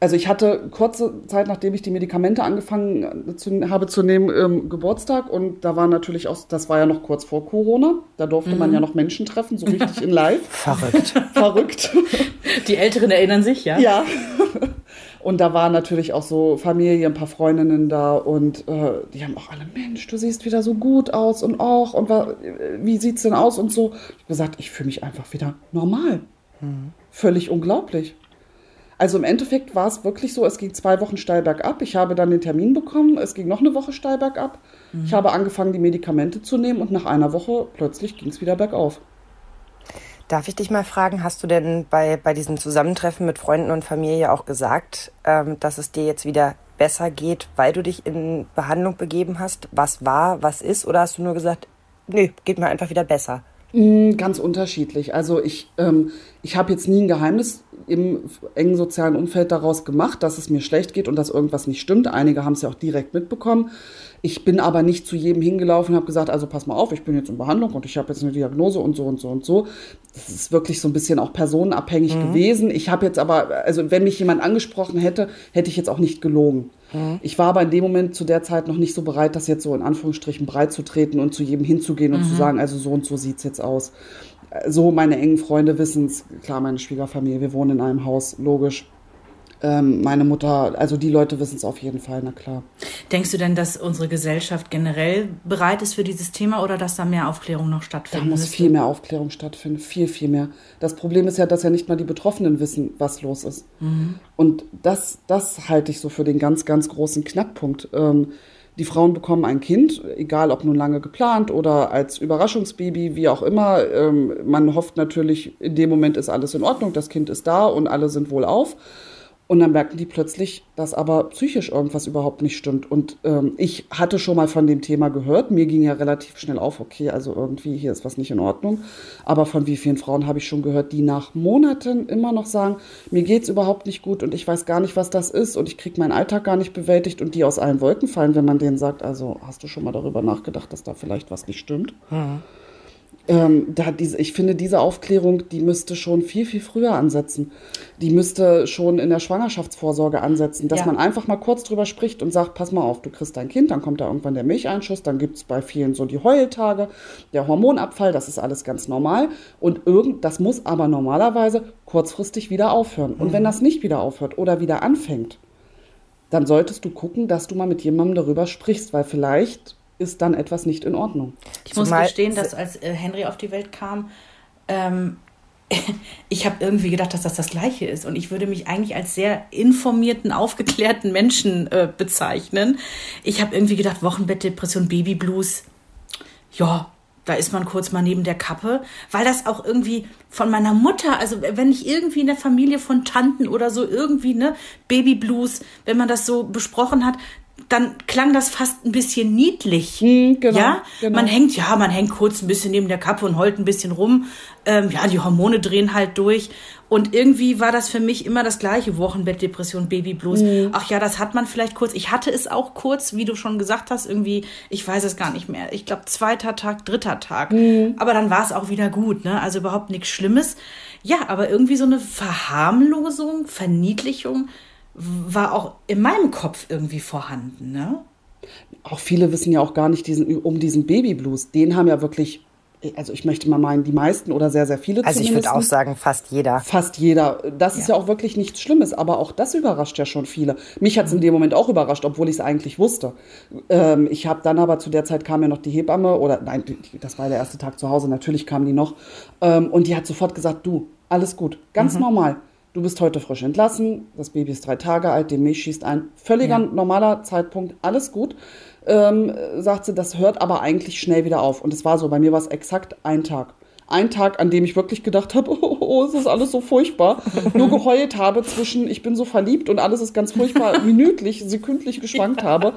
Also ich hatte kurze Zeit, nachdem ich die Medikamente angefangen zu, habe zu nehmen, ähm, Geburtstag und da war natürlich auch, das war ja noch kurz vor Corona, da durfte man ja noch Menschen treffen, so richtig in live. [laughs] Verrückt. [laughs] Verrückt. Die Älteren erinnern sich, ja? Ja. Und da waren natürlich auch so Familie, ein paar Freundinnen da und äh, die haben auch alle, Mensch, du siehst wieder so gut aus und auch und wa- wie sieht's denn aus und so. Ich habe gesagt, ich fühle mich einfach wieder normal. Völlig unglaublich. Also im Endeffekt war es wirklich so, es ging zwei Wochen steil bergab. Ich habe dann den Termin bekommen, es ging noch eine Woche steil bergab. Ich habe angefangen, die Medikamente zu nehmen und nach einer Woche plötzlich ging es wieder bergauf. Darf ich dich mal fragen, hast du denn bei, bei diesem Zusammentreffen mit Freunden und Familie auch gesagt, ähm, dass es dir jetzt wieder besser geht, weil du dich in Behandlung begeben hast? Was war, was ist? Oder hast du nur gesagt, nee, geht mir einfach wieder besser? Mm, Ganz unterschiedlich. Also ich, ähm, ich habe jetzt nie ein Geheimnis im engen sozialen Umfeld daraus gemacht, dass es mir schlecht geht und dass irgendwas nicht stimmt. Einige haben es ja auch direkt mitbekommen. Ich bin aber nicht zu jedem hingelaufen und habe gesagt, also pass mal auf, ich bin jetzt in Behandlung und ich habe jetzt eine Diagnose und so und so und so. Das ist wirklich so ein bisschen auch personenabhängig gewesen. Ich habe jetzt aber, also wenn mich jemand angesprochen hätte, hätte ich jetzt auch nicht gelogen. Ich war aber in dem Moment zu der Zeit noch nicht so bereit, das jetzt so in Anführungsstrichen breit zu treten und zu jedem hinzugehen und zu sagen, also so und so sieht's jetzt aus. So meine engen Freunde wissen's, klar, meine Schwiegerfamilie, wir wohnen in einem Haus, logisch. Ähm, meine Mutter, also die Leute wissen es auf jeden Fall, na klar. Denkst du denn, dass unsere Gesellschaft generell bereit ist für dieses Thema oder dass da mehr Aufklärung noch Da stattfinden muss müsste? viel mehr Aufklärung stattfinden, viel, viel mehr. Das Problem ist ja, dass ja nicht mal die Betroffenen wissen, was los ist. Und das, das halte ich so für den ganz, ganz großen Knackpunkt. Ähm, die Frauen bekommen ein Kind, egal ob nun lange geplant oder als Überraschungsbaby, wie auch immer. Ähm, man hofft natürlich, in dem Moment ist alles in Ordnung, das Kind ist da und alle sind wohlauf. Und dann merken die plötzlich, dass aber psychisch irgendwas überhaupt nicht stimmt. Und ähm, ich hatte schon mal von dem Thema gehört. Mir ging ja relativ schnell auf, okay, also irgendwie hier ist was nicht in Ordnung. Aber von wie vielen Frauen habe ich schon gehört, die nach Monaten immer noch sagen, mir geht's überhaupt nicht gut und ich weiß gar nicht, was das ist und ich kriege meinen Alltag gar nicht bewältigt und die aus allen Wolken fallen, wenn man denen sagt, also hast du schon mal darüber nachgedacht, dass da vielleicht was nicht stimmt? Ähm, da diese, ich finde, diese Aufklärung, die müsste schon viel, viel früher ansetzen. Die müsste schon in der Schwangerschaftsvorsorge ansetzen, dass Ja. man einfach mal kurz drüber spricht und sagt, pass mal auf, du kriegst dein Kind, dann kommt da irgendwann der Milcheinschuss, dann gibt's bei vielen so die Heultage, der Hormonabfall, das ist alles ganz normal. Und irgend, das muss aber normalerweise kurzfristig wieder aufhören. Und wenn das nicht wieder aufhört oder wieder anfängt, dann solltest du gucken, dass du mal mit jemandem darüber sprichst, weil vielleicht ist dann etwas nicht in Ordnung. Ich muss Zumal- gestehen, dass als äh, Henry auf die Welt kam, ähm, [laughs] ich habe irgendwie gedacht, dass das das Gleiche ist. Und ich würde mich eigentlich als sehr informierten, aufgeklärten Menschen äh, bezeichnen. Ich habe irgendwie gedacht, Wochenbettdepression, Babyblues, ja, da ist man kurz mal neben der Kappe, weil das auch irgendwie von meiner Mutter, also wenn ich irgendwie in der Familie von Tanten oder so irgendwie, ne, Babyblues, wenn man das so besprochen hat, dann klang das fast ein bisschen niedlich. Hm, genau, ja, genau. man hängt, ja, man hängt kurz ein bisschen neben der Kappe und heult ein bisschen rum. Ähm, ja, die Hormone drehen halt durch. Und irgendwie war das für mich immer das gleiche. Wochenbettdepression, Babyblues. Mhm. Ach ja, das hat man vielleicht kurz. Ich hatte es auch kurz, wie du schon gesagt hast, irgendwie, ich weiß es gar nicht mehr. Ich glaube, zweiter Tag, dritter Tag. Mhm. Aber dann war es auch wieder gut, ne? Also überhaupt nichts Schlimmes. Ja, aber irgendwie so eine Verharmlosung, Verniedlichung war auch in meinem Kopf irgendwie vorhanden, ne? Auch viele wissen ja auch gar nicht diesen, um diesen Babyblues. Den haben ja wirklich, also ich möchte mal meinen, die meisten oder sehr, sehr viele Also ich würde auch sagen, fast jeder. Fast jeder. Das ist Ja. ja auch wirklich nichts Schlimmes, aber auch das überrascht ja schon viele. Mich hat es in dem Moment auch überrascht, obwohl ich es eigentlich wusste. Ähm, ich habe dann aber zu der Zeit kam ja noch die Hebamme oder nein, das war der erste Tag zu Hause, natürlich kam die noch ähm, und die hat sofort gesagt, du, alles gut, ganz normal. Du bist heute frisch entlassen, das Baby ist drei Tage alt, die Milch schießt ein. Völliger Ja. normaler Zeitpunkt, alles gut. Ähm, sagt sie, das hört aber eigentlich schnell wieder auf. Und es war so, bei mir war es exakt ein Tag. Ein Tag, an dem ich wirklich gedacht habe, [laughs] oh, oh, es ist alles so furchtbar. Nur [laughs] geheult habe zwischen, ich bin so verliebt und alles ist ganz furchtbar, [laughs] minütlich, sekündlich geschwankt habe.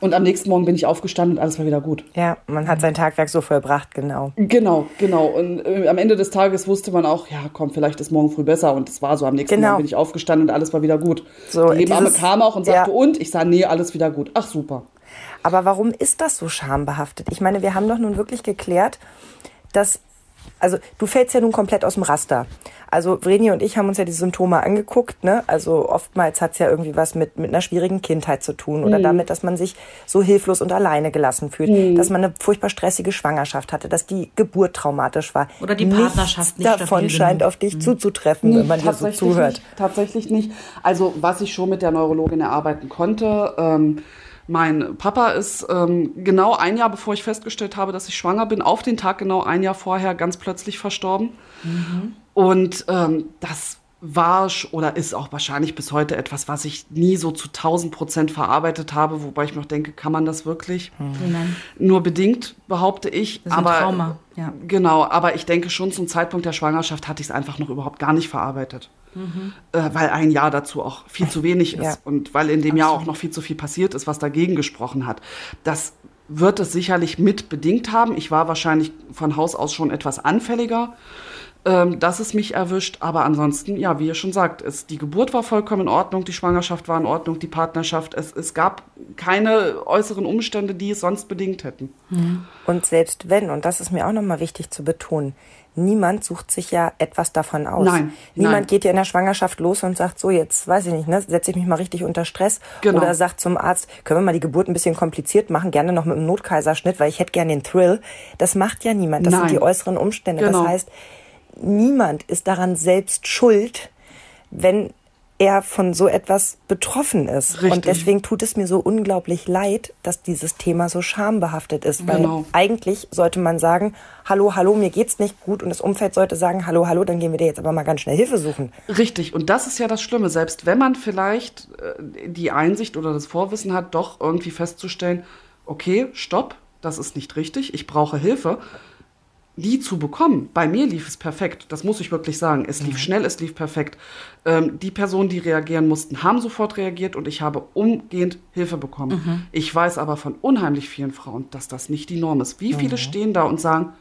Und am nächsten Morgen bin ich aufgestanden und alles war wieder gut. Ja, man hat sein Tagwerk so vollbracht, genau. Genau, genau. Und äh, am Ende des Tages wusste man auch, ja, komm, vielleicht ist morgen früh besser. Und es war so. Am nächsten Genau. Morgen bin ich aufgestanden und alles war wieder gut. So, die Hebamme dieses- kam auch und sagte, ja. und? Ich sah, nee, alles wieder gut. Ach, super. Aber warum ist das so schambehaftet? Ich meine, wir haben doch nun wirklich geklärt, dass, also du fällst ja nun komplett aus dem Raster. Also Vreni und ich haben uns ja die Symptome angeguckt. Ne? Also oftmals hat's ja irgendwie was mit, mit einer schwierigen Kindheit zu tun oder damit, dass man sich so hilflos und alleine gelassen fühlt, dass man eine furchtbar stressige Schwangerschaft hatte, dass die Geburt traumatisch war. Oder die Partnerschaft nicht Nichts davon scheint auf dich zuzutreffen, wenn man dir so zuhört. Nicht, tatsächlich nicht. Also was ich schon mit der Neurologin erarbeiten konnte, ähm, mein Papa ist ähm, genau ein Jahr, bevor ich festgestellt habe, dass ich schwanger bin, auf den Tag genau ein Jahr vorher ganz plötzlich verstorben. Und ähm, das war oder ist auch wahrscheinlich bis heute etwas, was ich nie so zu 1000 Prozent verarbeitet habe, wobei ich mir auch denke, kann man das wirklich? Nein. Nur bedingt, behaupte ich. Das ist ein aber, Trauma, ja. Genau, aber ich denke schon zum Zeitpunkt der Schwangerschaft hatte ich es einfach noch überhaupt gar nicht verarbeitet. Äh, weil ein Jahr dazu auch viel zu wenig ist Ja. und weil in dem Jahr auch noch viel zu viel passiert ist, was dagegen gesprochen hat. Das wird es sicherlich mit bedingt haben. Ich war wahrscheinlich von Haus aus schon etwas anfälliger, ähm, dass es mich erwischt. Aber ansonsten, ja, wie ihr schon sagt, es, die Geburt war vollkommen in Ordnung, die Schwangerschaft war in Ordnung, die Partnerschaft. Es, es gab keine äußeren Umstände, die es sonst bedingt hätten. Und selbst wenn, und das ist mir auch nochmal wichtig zu betonen, niemand sucht sich ja etwas davon aus. Nein, Niemand nein. geht ja in der Schwangerschaft los und sagt, so jetzt, weiß ich nicht, ne, setze ich mich mal richtig unter Stress. Genau. Oder sagt zum Arzt, können wir mal die Geburt ein bisschen kompliziert machen, gerne noch mit einem Notkaiserschnitt, weil ich hätte gerne den Thrill. Das macht ja niemand. Das Nein. sind die äußeren Umstände. Genau. Das heißt, niemand ist daran selbst schuld, wenn er von so etwas betroffen ist. Richtig. Und deswegen tut es mir so unglaublich leid, dass dieses Thema so schambehaftet ist. Weil Genau. eigentlich sollte man sagen, hallo, hallo, mir geht's nicht gut und das Umfeld sollte sagen, hallo, hallo, dann gehen wir dir jetzt aber mal ganz schnell Hilfe suchen. Richtig, und das ist ja das Schlimme. Selbst wenn man vielleicht äh, die Einsicht oder das Vorwissen hat, doch irgendwie festzustellen, okay, stopp, das ist nicht richtig, ich brauche Hilfe, die zu bekommen. Bei mir lief es perfekt, das muss ich wirklich sagen. Es lief schnell, es lief perfekt. Ähm, die Personen, die reagieren mussten, haben sofort reagiert und ich habe umgehend Hilfe bekommen. Ich weiß aber von unheimlich vielen Frauen, dass das nicht die Norm ist. Wie viele stehen da und sagen,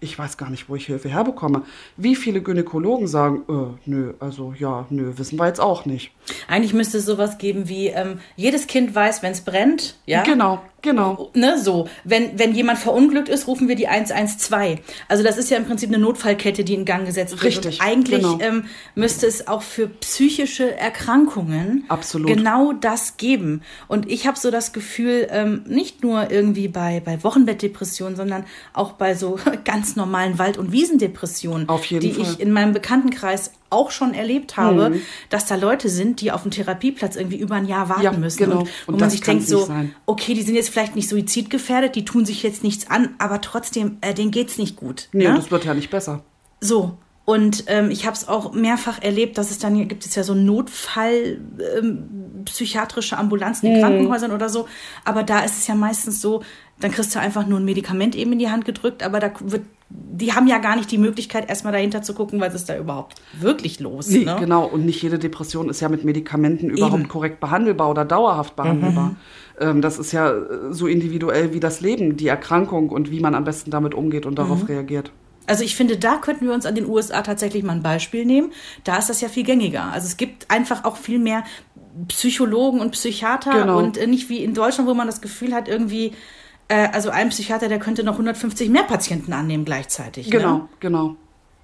ich weiß gar nicht, wo ich Hilfe herbekomme. Wie viele Gynäkologen sagen, äh, nö, also ja, nö, wissen wir jetzt auch nicht. Eigentlich müsste es sowas geben wie, ähm, jedes Kind weiß, wenn es brennt, ja? Genau, genau. Ne, so. Wenn, wenn jemand verunglückt ist, rufen wir die 112. Also das ist ja im Prinzip eine Notfallkette, die in Gang gesetzt wird. Richtig, Und eigentlich genau. ähm, müsste es auch für psychische Erkrankungen Absolut. genau das geben. Und ich habe so das Gefühl, ähm, nicht nur irgendwie bei, bei Wochenbettdepressionen, sondern auch bei so [laughs] ganz normalen Wald- und Wiesendepressionen, Auf jeden die Fall. ich in meinem Bekanntenkreis auch schon erlebt habe, Mhm. dass da Leute sind, die auf dem Therapieplatz irgendwie über ein Jahr warten Ja, müssen. genau. Und, wo Und man das sich denkt so, sein. okay, die sind jetzt vielleicht nicht suizidgefährdet, die tun sich jetzt nichts an, aber trotzdem, äh, denen geht's nicht gut. Nee, ne? das wird ja nicht besser. So. Und ähm, ich habe es auch mehrfach erlebt, dass es dann hier gibt es ja so Notfall ähm, psychiatrische Ambulanzen in Mhm. Krankenhäusern oder so. Aber da ist es ja meistens so, dann kriegst du einfach nur ein Medikament eben in die Hand gedrückt, aber da wird, die haben ja gar nicht die Möglichkeit, erstmal dahinter zu gucken, was ist da überhaupt wirklich los. Nee, ne? genau. Und nicht jede Depression ist ja mit Medikamenten überhaupt Eben. korrekt behandelbar oder dauerhaft behandelbar. Ähm, das ist ja äh, so individuell wie das Leben, die Erkrankung und wie man am besten damit umgeht und darauf reagiert. Also ich finde, da könnten wir uns an den USA tatsächlich mal ein Beispiel nehmen. Da ist das ja viel gängiger. Also es gibt einfach auch viel mehr Psychologen und Psychiater Genau. und äh, nicht wie in Deutschland, wo man das Gefühl hat, irgendwie, äh, also ein Psychiater, der könnte noch 150 mehr Patienten annehmen gleichzeitig. Genau, Ne? genau.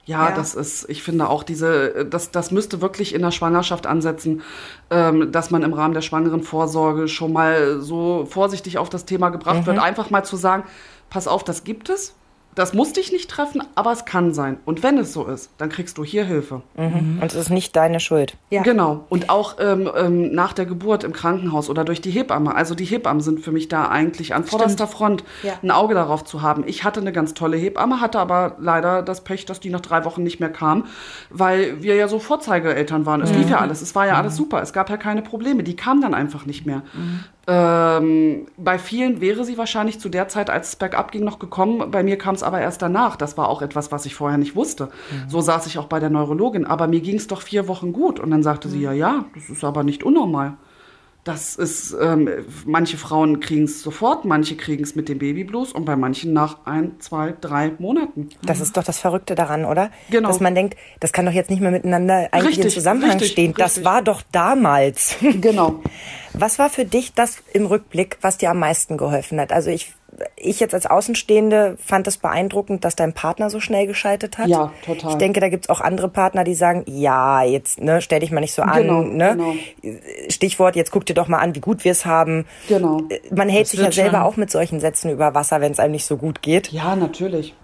Ja, Ja. das ist, ich finde auch diese, das, das müsste wirklich in der Schwangerschaft ansetzen, ähm, dass man im Rahmen der schwangeren Vorsorge schon mal so vorsichtig auf das Thema gebracht Mhm. wird, einfach mal zu sagen, pass auf, das gibt es, das muss dich nicht treffen, aber es kann sein. Und wenn es so ist, dann kriegst du hier Hilfe. Und es ist nicht deine Schuld. Ja. Genau. Und auch ähm, ähm, nach der Geburt im Krankenhaus oder durch die Hebamme. Also die Hebammen sind für mich da eigentlich an vorderster Front, Ja. ein Auge darauf zu haben. Ich hatte eine ganz tolle Hebamme, hatte aber leider das Pech, dass die nach drei Wochen nicht mehr kam, weil wir ja so Vorzeigeeltern waren. Es lief ja alles, es war ja alles super, es gab ja keine Probleme. Die kam dann einfach nicht mehr. Ähm, bei vielen wäre sie wahrscheinlich zu der Zeit, als es bergab ging, noch gekommen. Bei mir kam es aber erst danach. Das war auch etwas, was ich vorher nicht wusste. So saß ich auch bei der Neurologin. Aber mir ging es doch vier Wochen gut. Und dann sagte sie, ja, ja, das ist aber nicht unnormal. Das ist, ähm, manche Frauen kriegen es sofort, manche kriegen es mit dem Babyblues und bei manchen nach ein, zwei, drei Monaten. Das ist doch das Verrückte daran, oder? Genau. Dass man denkt, das kann doch jetzt nicht mehr miteinander eigentlich in Richtig, Zusammenhang richtig, stehen. Das richtig. war doch damals. Genau. Was war für dich das im Rückblick, was dir am meisten geholfen hat? Also ich, ich jetzt als Außenstehende fand es beeindruckend, dass dein Partner so schnell geschaltet hat. Ja, total. Ich denke, da gibt's auch andere Partner, die sagen, ja, jetzt ne, stell dich mal nicht so an. Genau, ne? genau. Stichwort, jetzt guck dir doch mal an, wie gut wir es haben. Genau. Man hält sich ja selber schon. auch mit solchen Sätzen über Wasser, wenn es einem nicht so gut geht. Ja, natürlich.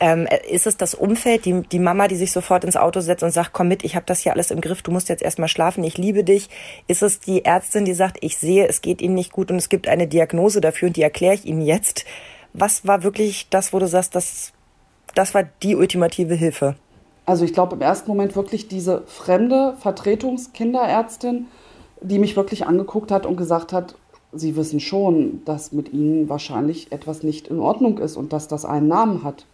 Ähm, ist es das Umfeld, die, die Mama, die sich sofort ins Auto setzt und sagt, komm mit, ich habe das hier alles im Griff, du musst jetzt erstmal schlafen, ich liebe dich? Ist es die Ärztin, die sagt, ich sehe, es geht Ihnen nicht gut und es gibt eine Diagnose dafür und die erkläre ich Ihnen jetzt? Was war wirklich das, wo du sagst, das, das war die ultimative Hilfe? Also ich glaube im ersten Moment wirklich diese fremde Vertretungskinderärztin, die mich wirklich angeguckt hat und gesagt hat, Sie wissen schon, dass mit Ihnen wahrscheinlich etwas nicht in Ordnung ist und dass das einen Namen hat.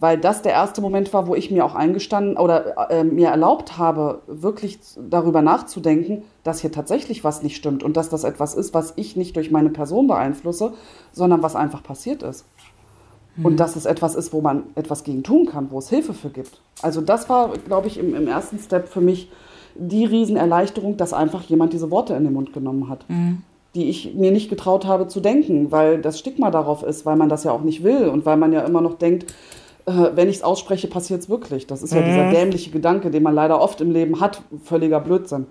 Weil das der erste Moment war, wo ich mir auch eingestanden oder äh, mir erlaubt habe, wirklich darüber nachzudenken, dass hier tatsächlich was nicht stimmt und dass das etwas ist, was ich nicht durch meine Person beeinflusse, sondern was einfach passiert ist. Und dass es etwas ist, wo man etwas gegen tun kann, wo es Hilfe für gibt. Also das war, glaube ich, im, im ersten Step für mich die Riesenerleichterung, dass einfach jemand diese Worte in den Mund genommen hat. Die ich mir nicht getraut habe zu denken, weil das Stigma darauf ist, weil man das ja auch nicht will und weil man ja immer noch denkt, äh, wenn ich es ausspreche, passiert es wirklich. Das ist ja dieser dämliche Gedanke, den man leider oft im Leben hat, völliger Blödsinn.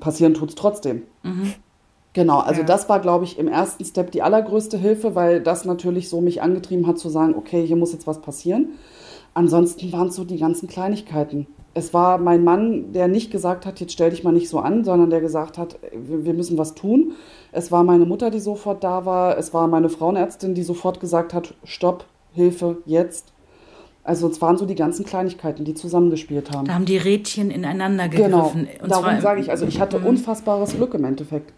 Passieren tut es trotzdem. Genau, also das war, glaube ich, im ersten Step die allergrößte Hilfe, weil das natürlich so mich angetrieben hat zu sagen, okay, hier muss jetzt was passieren. Ansonsten waren es so die ganzen Kleinigkeiten. Es war mein Mann, der nicht gesagt hat, jetzt stell dich mal nicht so an, sondern der gesagt hat, wir müssen was tun. Es war meine Mutter, die sofort da war. Es war meine Frauenärztin, die sofort gesagt hat, stopp, Hilfe, jetzt. Also es waren so die ganzen Kleinigkeiten, die zusammengespielt haben. Da haben die Rädchen ineinander Genau, gegriffen. Und darum Mhm. sage ich, also ich hatte unfassbares Glück im Endeffekt.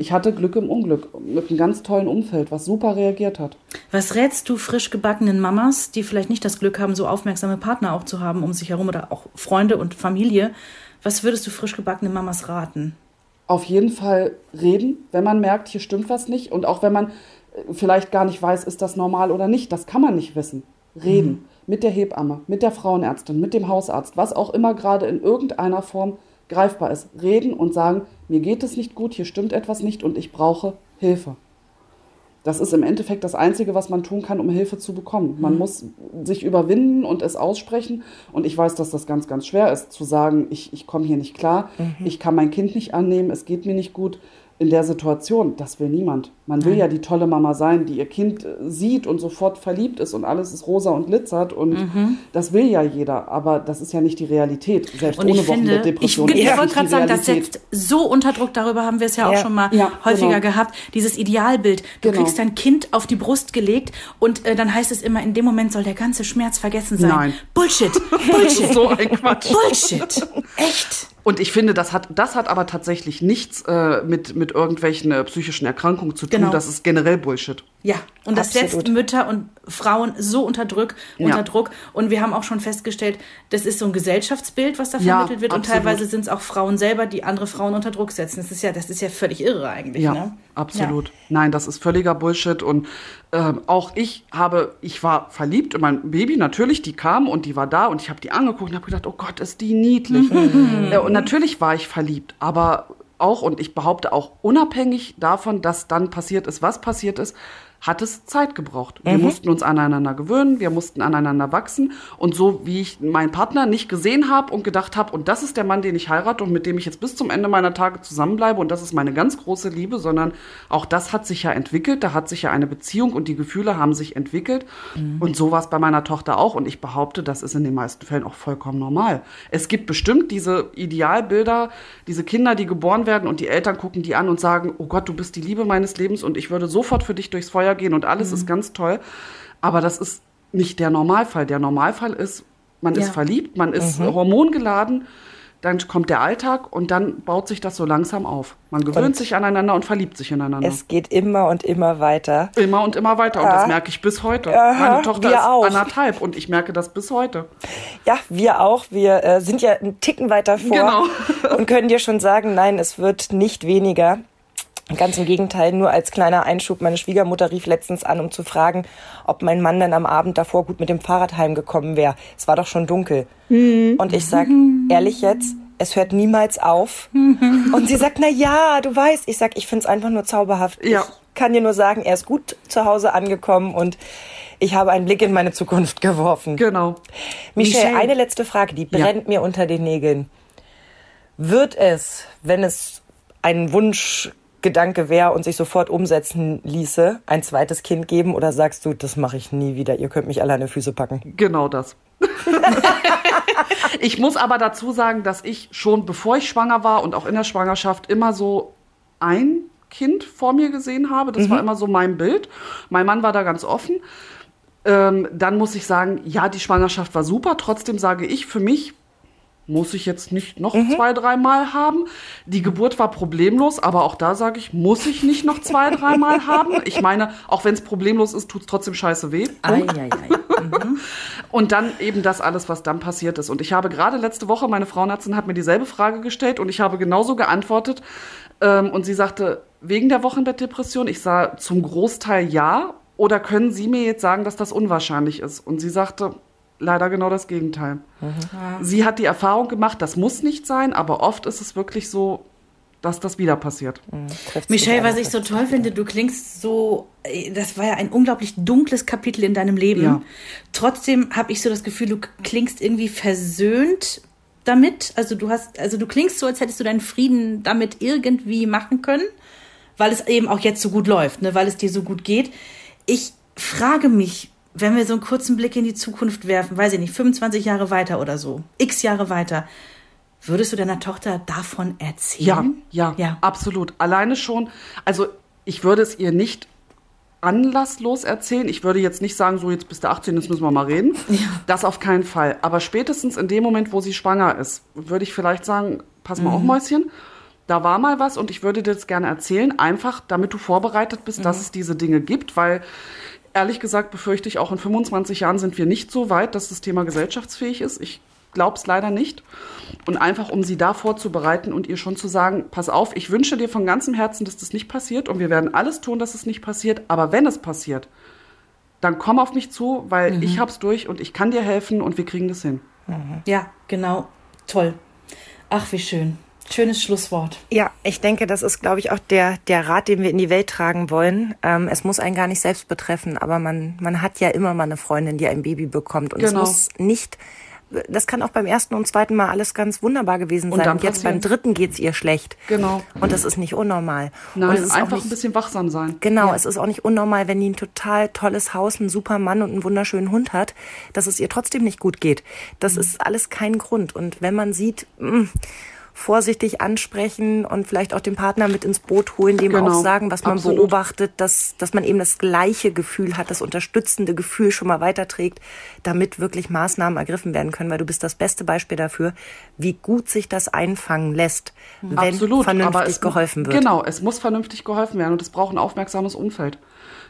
Ich hatte Glück im Unglück mit einem ganz tollen Umfeld, was super reagiert hat. Was rätst du frisch gebackenen Mamas, die vielleicht nicht das Glück haben, so aufmerksame Partner auch zu haben um sich herum oder auch Freunde und Familie? Was würdest du frisch gebackenen Mamas raten? Auf jeden Fall reden, wenn man merkt, hier stimmt was nicht. Und auch wenn man äh, vielleicht gar nicht weiß, ist das normal oder nicht, das kann man nicht wissen. Reden mit der Hebamme, mit der Frauenärztin, mit dem Hausarzt, was auch immer gerade in irgendeiner Form greifbar ist. Reden und sagen, mir geht es nicht gut, hier stimmt etwas nicht und ich brauche Hilfe. Das ist im Endeffekt das Einzige, was man tun kann, um Hilfe zu bekommen. Man muss sich überwinden und es aussprechen. Und ich weiß, dass das ganz, ganz schwer ist, zu sagen, ich, ich komme hier nicht klar, ich kann mein Kind nicht annehmen, es geht mir nicht gut. In der Situation, das will niemand. Man will ja die tolle Mama sein, die ihr Kind äh, sieht und sofort verliebt ist und alles ist rosa und glitzert und Mhm. das will ja jeder, aber das ist ja nicht die Realität. Selbst Und ohne ich finde, ich, Wochenbettdepression ich das wollte gerade sagen, das setzt so unter Druck, darüber haben wir es ja auch Ja. schon mal Ja, häufiger genau. gehabt, dieses Idealbild. Du Genau. kriegst dein Kind auf die Brust gelegt und äh, dann heißt es immer, in dem Moment soll der ganze Schmerz vergessen sein. Nein. Bullshit, [laughs] Bullshit, so ein Quatsch. Bullshit, echt. Und ich finde, das hat, das hat aber tatsächlich nichts äh, mit, mit irgendwelchen äh, psychischen Erkrankungen zu tun. Genau. Das ist generell Bullshit. Ja, und das Absolut. setzt Mütter und Frauen so unter Druck, unter Ja. Druck. Und wir haben auch schon festgestellt, das ist so ein Gesellschaftsbild, was da Ja, vermittelt wird. Und absolut. teilweise sind es auch Frauen selber, die andere Frauen unter Druck setzen. Das ist ja, das ist ja völlig irre eigentlich. Ja, ne? Absolut. Nein, das ist völliger Bullshit. Und ähm, auch ich habe, ich war verliebt in mein Baby, natürlich, die kam und die war da und ich habe die angeguckt und habe gedacht, oh Gott, ist die niedlich. Mhm. Äh, und natürlich war ich verliebt, aber auch, und ich behaupte auch unabhängig davon, dass dann passiert ist, was passiert ist, hat es Zeit gebraucht. Wir mussten uns aneinander gewöhnen, wir mussten aneinander wachsen. Und so wie ich meinen Partner nicht gesehen habe und gedacht habe, und das ist der Mann, den ich heirate und mit dem ich jetzt bis zum Ende meiner Tage zusammenbleibe und das ist meine ganz große Liebe, sondern auch das hat sich ja entwickelt, da hat sich ja eine Beziehung und die Gefühle haben sich entwickelt. Und so war es bei meiner Tochter auch. Und ich behaupte, das ist in den meisten Fällen auch vollkommen normal. Es gibt bestimmt diese Idealbilder, diese Kinder, die geboren werden und die Eltern gucken die an und sagen, oh Gott, du bist die Liebe meines Lebens und ich würde sofort für dich durchs Feuer gehen und alles ist ganz toll. Aber das ist nicht der Normalfall. Der Normalfall ist, man ist Ja. verliebt, man ist hormongeladen, dann kommt der Alltag und dann baut sich das so langsam auf. Man gewöhnt Und sich aneinander und verliebt sich ineinander. Es geht immer und immer weiter. immer und immer weiter. Und das merke ich bis heute. Aha, Meine Tochter ist auch. anderthalb und ich merke das bis heute. Ja, wir auch. Wir äh, sind ja einen Ticken weiter vor Genau. [laughs] und können dir schon sagen, nein, es wird nicht weniger. Ganz im Gegenteil, nur als kleiner Einschub. Meine Schwiegermutter rief letztens an, um zu fragen, ob mein Mann dann am Abend davor gut mit dem Fahrrad heimgekommen wäre. Es war doch schon dunkel. Und ich sag, ehrlich jetzt, es hört niemals auf. [laughs] Und sie sagt, na ja, du weißt. Ich sag, ich find's einfach nur zauberhaft. Ja. Ich kann dir nur sagen, er ist gut zu Hause angekommen und ich habe einen Blick in meine Zukunft geworfen. Genau. Michelle, Michelle. eine letzte Frage, die brennt mir unter den Nägeln. Wird es, wenn es ein Wunschgedanke wäre und sich sofort umsetzen ließe, ein zweites Kind geben oder sagst du, das mache ich nie wieder, ihr könnt mich alle an die Füße packen? Genau das. [laughs] ich muss aber dazu sagen, dass ich schon bevor ich schwanger war und auch in der Schwangerschaft immer so ein Kind vor mir gesehen habe. Das war immer so mein Bild. Mein Mann war da ganz offen. Ähm, dann muss ich sagen, ja, die Schwangerschaft war super. Trotzdem sage ich für mich, muss ich jetzt nicht noch zwei, dreimal haben. Die Geburt war problemlos, aber auch da sage ich, muss ich nicht noch zwei, dreimal haben. Ich meine, auch wenn es problemlos ist, tut es trotzdem scheiße weh. Ei, ei, ei. [laughs] Und dann eben das alles, was dann passiert ist. Und ich habe gerade letzte Woche, meine Frauenärztin hat mir dieselbe Frage gestellt und ich habe genauso geantwortet. Ähm, und sie sagte, wegen der Wochenbettdepression, ich sah zum Großteil ja. Oder können Sie mir jetzt sagen, dass das unwahrscheinlich ist? Und sie sagte, leider genau das Gegenteil. Sie hat die Erfahrung gemacht, das muss nicht sein, aber oft ist es wirklich so, dass das wieder passiert. Trifft's Michelle, was ich so toll finde, du klingst so, äh, das war ja ein unglaublich dunkles Kapitel in deinem Leben. Ja. Trotzdem habe ich so das Gefühl, du klingst irgendwie versöhnt damit. Also du hast, also du klingst so, als hättest du deinen Frieden damit irgendwie machen können, weil es eben auch jetzt so gut läuft, ne, weil es dir so gut geht. Ich frage mich, wenn wir so einen kurzen Blick in die Zukunft werfen, weiß ich nicht, 25 Jahre weiter oder so, x Jahre weiter, würdest du deiner Tochter davon Ja, erzählen? ja, Ja. absolut. Alleine schon, also ich würde es ihr nicht anlasslos erzählen. Ich würde jetzt nicht sagen, so jetzt bist du 18, jetzt müssen wir mal reden. [laughs] Das auf keinen Fall. Aber spätestens in dem Moment, wo sie schwanger ist, würde ich vielleicht sagen, pass mal auf, Mäuschen. Da war mal was und ich würde dir das gerne erzählen, einfach damit du vorbereitet bist, dass es diese Dinge gibt, weil ehrlich gesagt befürchte ich, auch in 25 Jahren sind wir nicht so weit, dass das Thema gesellschaftsfähig ist. Ich glaube es leider nicht. Und einfach, um sie da vorzubereiten und ihr schon zu sagen, pass auf, ich wünsche dir von ganzem Herzen, dass das nicht passiert und wir werden alles tun, dass es nicht passiert. Aber wenn es passiert, dann komm auf mich zu, weil ich hab's durch und ich kann dir helfen und wir kriegen das hin. Ja, genau. Toll. Ach, wie schön. Schönes Schlusswort. Ja, ich denke, das ist, glaube ich, auch der, der Rat, den wir in die Welt tragen wollen. Ähm, es muss einen gar nicht selbst betreffen, aber man, man hat ja immer mal eine Freundin, die ein Baby bekommt. Und Genau. es muss nicht das kann auch beim ersten und zweiten Mal alles ganz wunderbar gewesen Und sein. dann Und jetzt beim dritten geht's ihr schlecht. Genau. Und das ist nicht unnormal. und Nein, es ist einfach nicht, ein bisschen wachsam sein. Genau, es ist auch nicht unnormal, wenn die ein total tolles Haus, einen super Mann und einen wunderschönen Hund hat, dass es ihr trotzdem nicht gut geht. Das Mhm. ist alles kein Grund. Und wenn man sieht, mh, vorsichtig ansprechen und vielleicht auch den Partner mit ins Boot holen, dem Genau, auch sagen, was man absolut. beobachtet, dass, dass man eben das gleiche Gefühl hat, das unterstützende Gefühl schon mal weiterträgt, damit wirklich Maßnahmen ergriffen werden können, weil du bist das beste Beispiel dafür, wie gut sich das einfangen lässt, wenn Absolut, vernünftig es, geholfen wird. Genau, es muss vernünftig geholfen werden und es braucht ein aufmerksames Umfeld.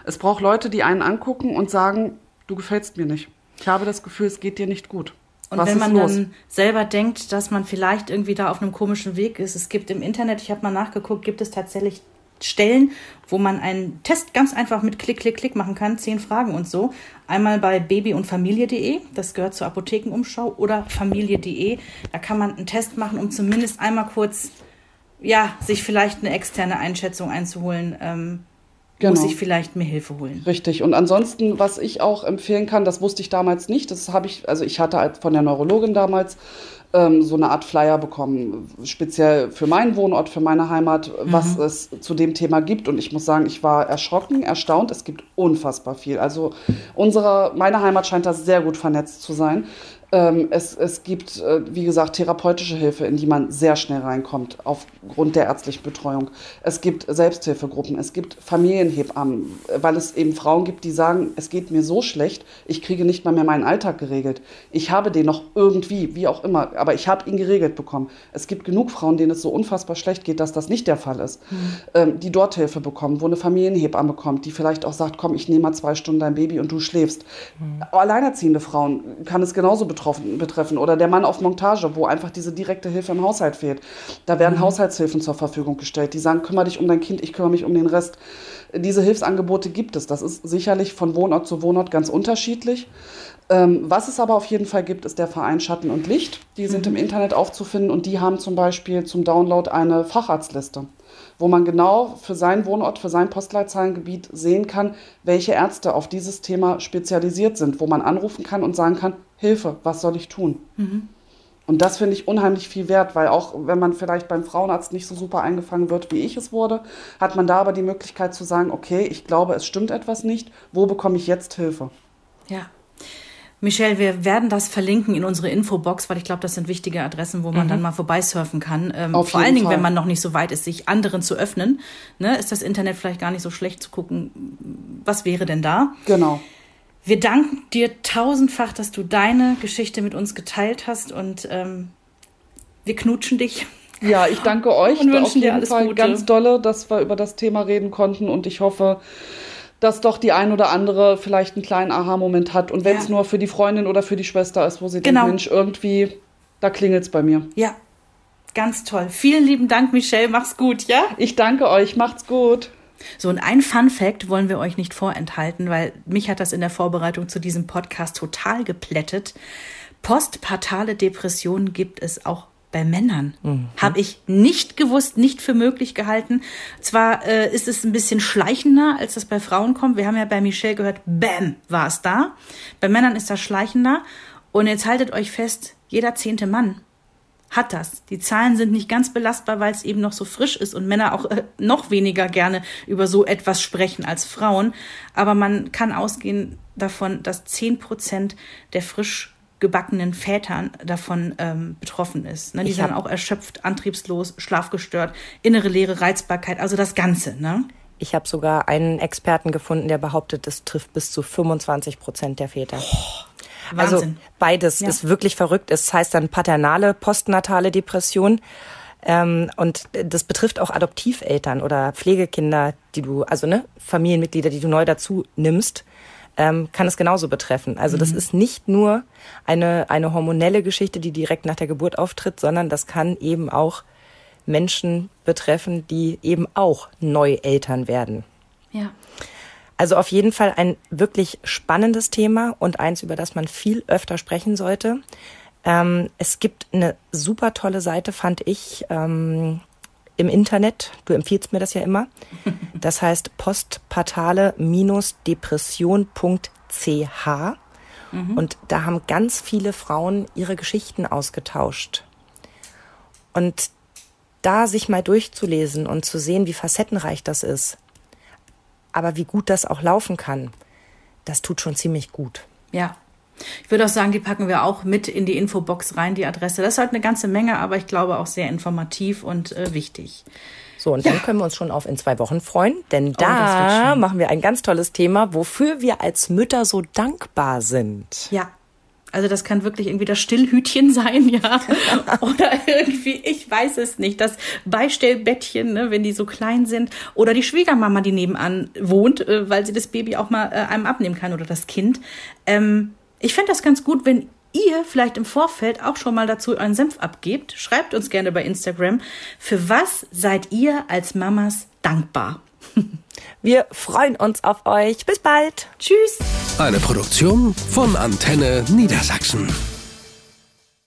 Es braucht Leute, die einen angucken und sagen, du gefällst mir nicht. Ich habe das Gefühl, es geht dir nicht gut. Und Was wenn man los? dann selber denkt, dass man vielleicht irgendwie da auf einem komischen Weg ist, es gibt im Internet, ich habe mal nachgeguckt, gibt es tatsächlich Stellen, wo man einen Test ganz einfach mit Klick, Klick, Klick machen kann, zehn Fragen und so. Einmal bei baby- und familie.de, das gehört zur Apothekenumschau, oder familie.de, da kann man einen Test machen, um zumindest einmal kurz, ja, sich vielleicht eine externe Einschätzung einzuholen, ähm, Genau. muss ich vielleicht mir Hilfe holen. Richtig. Und ansonsten, was ich auch empfehlen kann, das wusste ich damals nicht. Das habe ich, also ich hatte halt von der Neurologin damals ähm, so eine Art Flyer bekommen, speziell für meinen Wohnort, für meine Heimat, was es zu dem Thema gibt. Und ich muss sagen, ich war erschrocken, erstaunt. Es gibt unfassbar viel. Also unsere, meine Heimat scheint da sehr gut vernetzt zu sein. Ähm, es, es gibt, äh, wie gesagt, therapeutische Hilfe, in die man sehr schnell reinkommt, aufgrund der ärztlichen Betreuung. Es gibt Selbsthilfegruppen, es gibt Familienhebammen, weil es eben Frauen gibt, die sagen, es geht mir so schlecht, ich kriege nicht mal mehr meinen Alltag geregelt. Ich habe den noch irgendwie, wie auch immer, aber ich habe ihn geregelt bekommen. Es gibt genug Frauen, denen es so unfassbar schlecht geht, dass das nicht der Fall ist, ähm, die dort Hilfe bekommen, wo eine Familienhebamme kommt, die vielleicht auch sagt, komm, ich nehme mal zwei Stunden dein Baby und du schläfst. Alleinerziehende Frauen kann es genauso betroffen, betreffen oder der Mann auf Montage, wo einfach diese direkte Hilfe im Haushalt fehlt. Da werden Haushaltshilfen zur Verfügung gestellt, die sagen, kümmere dich um dein Kind, ich kümmere mich um den Rest. Diese Hilfsangebote gibt es. Das ist sicherlich von Wohnort zu Wohnort ganz unterschiedlich. Ähm, was es aber auf jeden Fall gibt, ist der Verein Schatten und Licht. Die sind im Internet aufzufinden und die haben zum Beispiel zum Download eine Facharztliste, wo man genau für seinen Wohnort, für sein Postleitzahlengebiet sehen kann, welche Ärzte auf dieses Thema spezialisiert sind, wo man anrufen kann und sagen kann, Hilfe, was soll ich tun? Und das finde ich unheimlich viel wert, weil auch wenn man vielleicht beim Frauenarzt nicht so super eingefangen wird, wie ich es wurde, hat man da aber die Möglichkeit zu sagen, okay, ich glaube, es stimmt etwas nicht, wo bekomme ich jetzt Hilfe? Ja. Michelle, wir werden das verlinken in unsere Infobox, weil ich glaube, das sind wichtige Adressen, wo man dann mal vorbeisurfen kann. Ähm, Mhm. Auf vor allen Dingen, Fall. wenn man noch nicht so weit ist, sich anderen zu öffnen, ne, ist das Internet vielleicht gar nicht so schlecht zu gucken, was wäre denn da. Genau. Wir danken dir tausendfach, dass du deine Geschichte mit uns geteilt hast und ähm, wir knutschen dich. Ja, ich danke [laughs] euch Und wünschen auf dir jeden alles Fall Gute. ganz dolle, dass wir über das Thema reden konnten und ich hoffe, dass doch die ein oder andere vielleicht einen kleinen Aha-Moment hat und wenn es Ja. nur für die Freundin oder für die Schwester ist, wo sie Genau. denkt, Mensch, irgendwie, da klingelt's bei mir. Ja, ganz toll. Vielen lieben Dank, Michelle. Mach's gut, ja? Ich danke euch, macht's gut. So, und ein Fun Fact wollen wir euch nicht vorenthalten, weil mich hat das in der Vorbereitung zu diesem Podcast total geplättet. Postpartale Depressionen gibt es auch bei Männern. Habe ich nicht gewusst, nicht für möglich gehalten. Zwar äh, ist es ein bisschen schleichender, als das bei Frauen kommt. Wir haben ja bei Michelle gehört, bam, war es da. Bei Männern ist das schleichender. Und jetzt haltet euch fest, jeder zehnte Mann hat das. Die Zahlen sind nicht ganz belastbar, weil es eben noch so frisch ist und Männer auch äh, noch weniger gerne über so etwas sprechen als Frauen. Aber man kann ausgehen davon, dass zehn Prozent der frisch gebackenen Vätern davon ähm, betroffen ist. Ne? Die sind auch erschöpft, antriebslos, schlafgestört, innere Leere, Reizbarkeit, also das Ganze. Ne? Ich habe sogar einen Experten gefunden, der behauptet, es trifft bis zu 25 Prozent der Väter. Also Wahnsinn. beides Ja. ist wirklich verrückt. Es heißt dann paternale, postnatale Depression. Ähm, und das betrifft auch Adoptiveltern oder Pflegekinder, die du, also ne, Familienmitglieder, die du neu dazu nimmst, ähm, kann es genauso betreffen. Also das ist nicht nur eine, eine hormonelle Geschichte, die direkt nach der Geburt auftritt, sondern das kann eben auch Menschen betreffen, die eben auch neu Eltern werden. Ja. Also auf jeden Fall ein wirklich spannendes Thema und eins, über das man viel öfter sprechen sollte. Ähm, es gibt eine super tolle Seite, fand ich, ähm, im Internet. Du empfiehlst mir das ja immer. [laughs] Das heißt postpartale-depression.ch. Mhm. Und da haben ganz viele Frauen ihre Geschichten ausgetauscht. Und da sich mal durchzulesen und zu sehen, wie facettenreich das ist, aber wie gut das auch laufen kann, das tut schon ziemlich gut. Ja. Ich würde auch sagen, die packen wir auch mit in die Infobox rein, die Adresse. Das ist halt eine ganze Menge, aber ich glaube auch sehr informativ und äh, wichtig. So, und ja. dann können wir uns schon auf in zwei Wochen freuen, denn oh, da machen wir ein ganz tolles Thema, wofür wir als Mütter so dankbar sind. Ja. Also das kann wirklich irgendwie das Stillhütchen [laughs] sein, ja. Oder irgendwie, ich weiß es nicht, das Beistellbettchen, ne, wenn die so klein sind. Oder die Schwiegermama, die nebenan wohnt, äh, weil sie das Baby auch mal äh, einem abnehmen kann oder das Kind. Ähm, ich fände das ganz gut, wenn ihr vielleicht im Vorfeld auch schon mal dazu euren Senf abgebt. Schreibt uns gerne bei Instagram. Für was seid ihr als Mamas dankbar? [laughs] Wir freuen uns auf euch. Bis bald. Tschüss. Eine Produktion von Antenne Niedersachsen.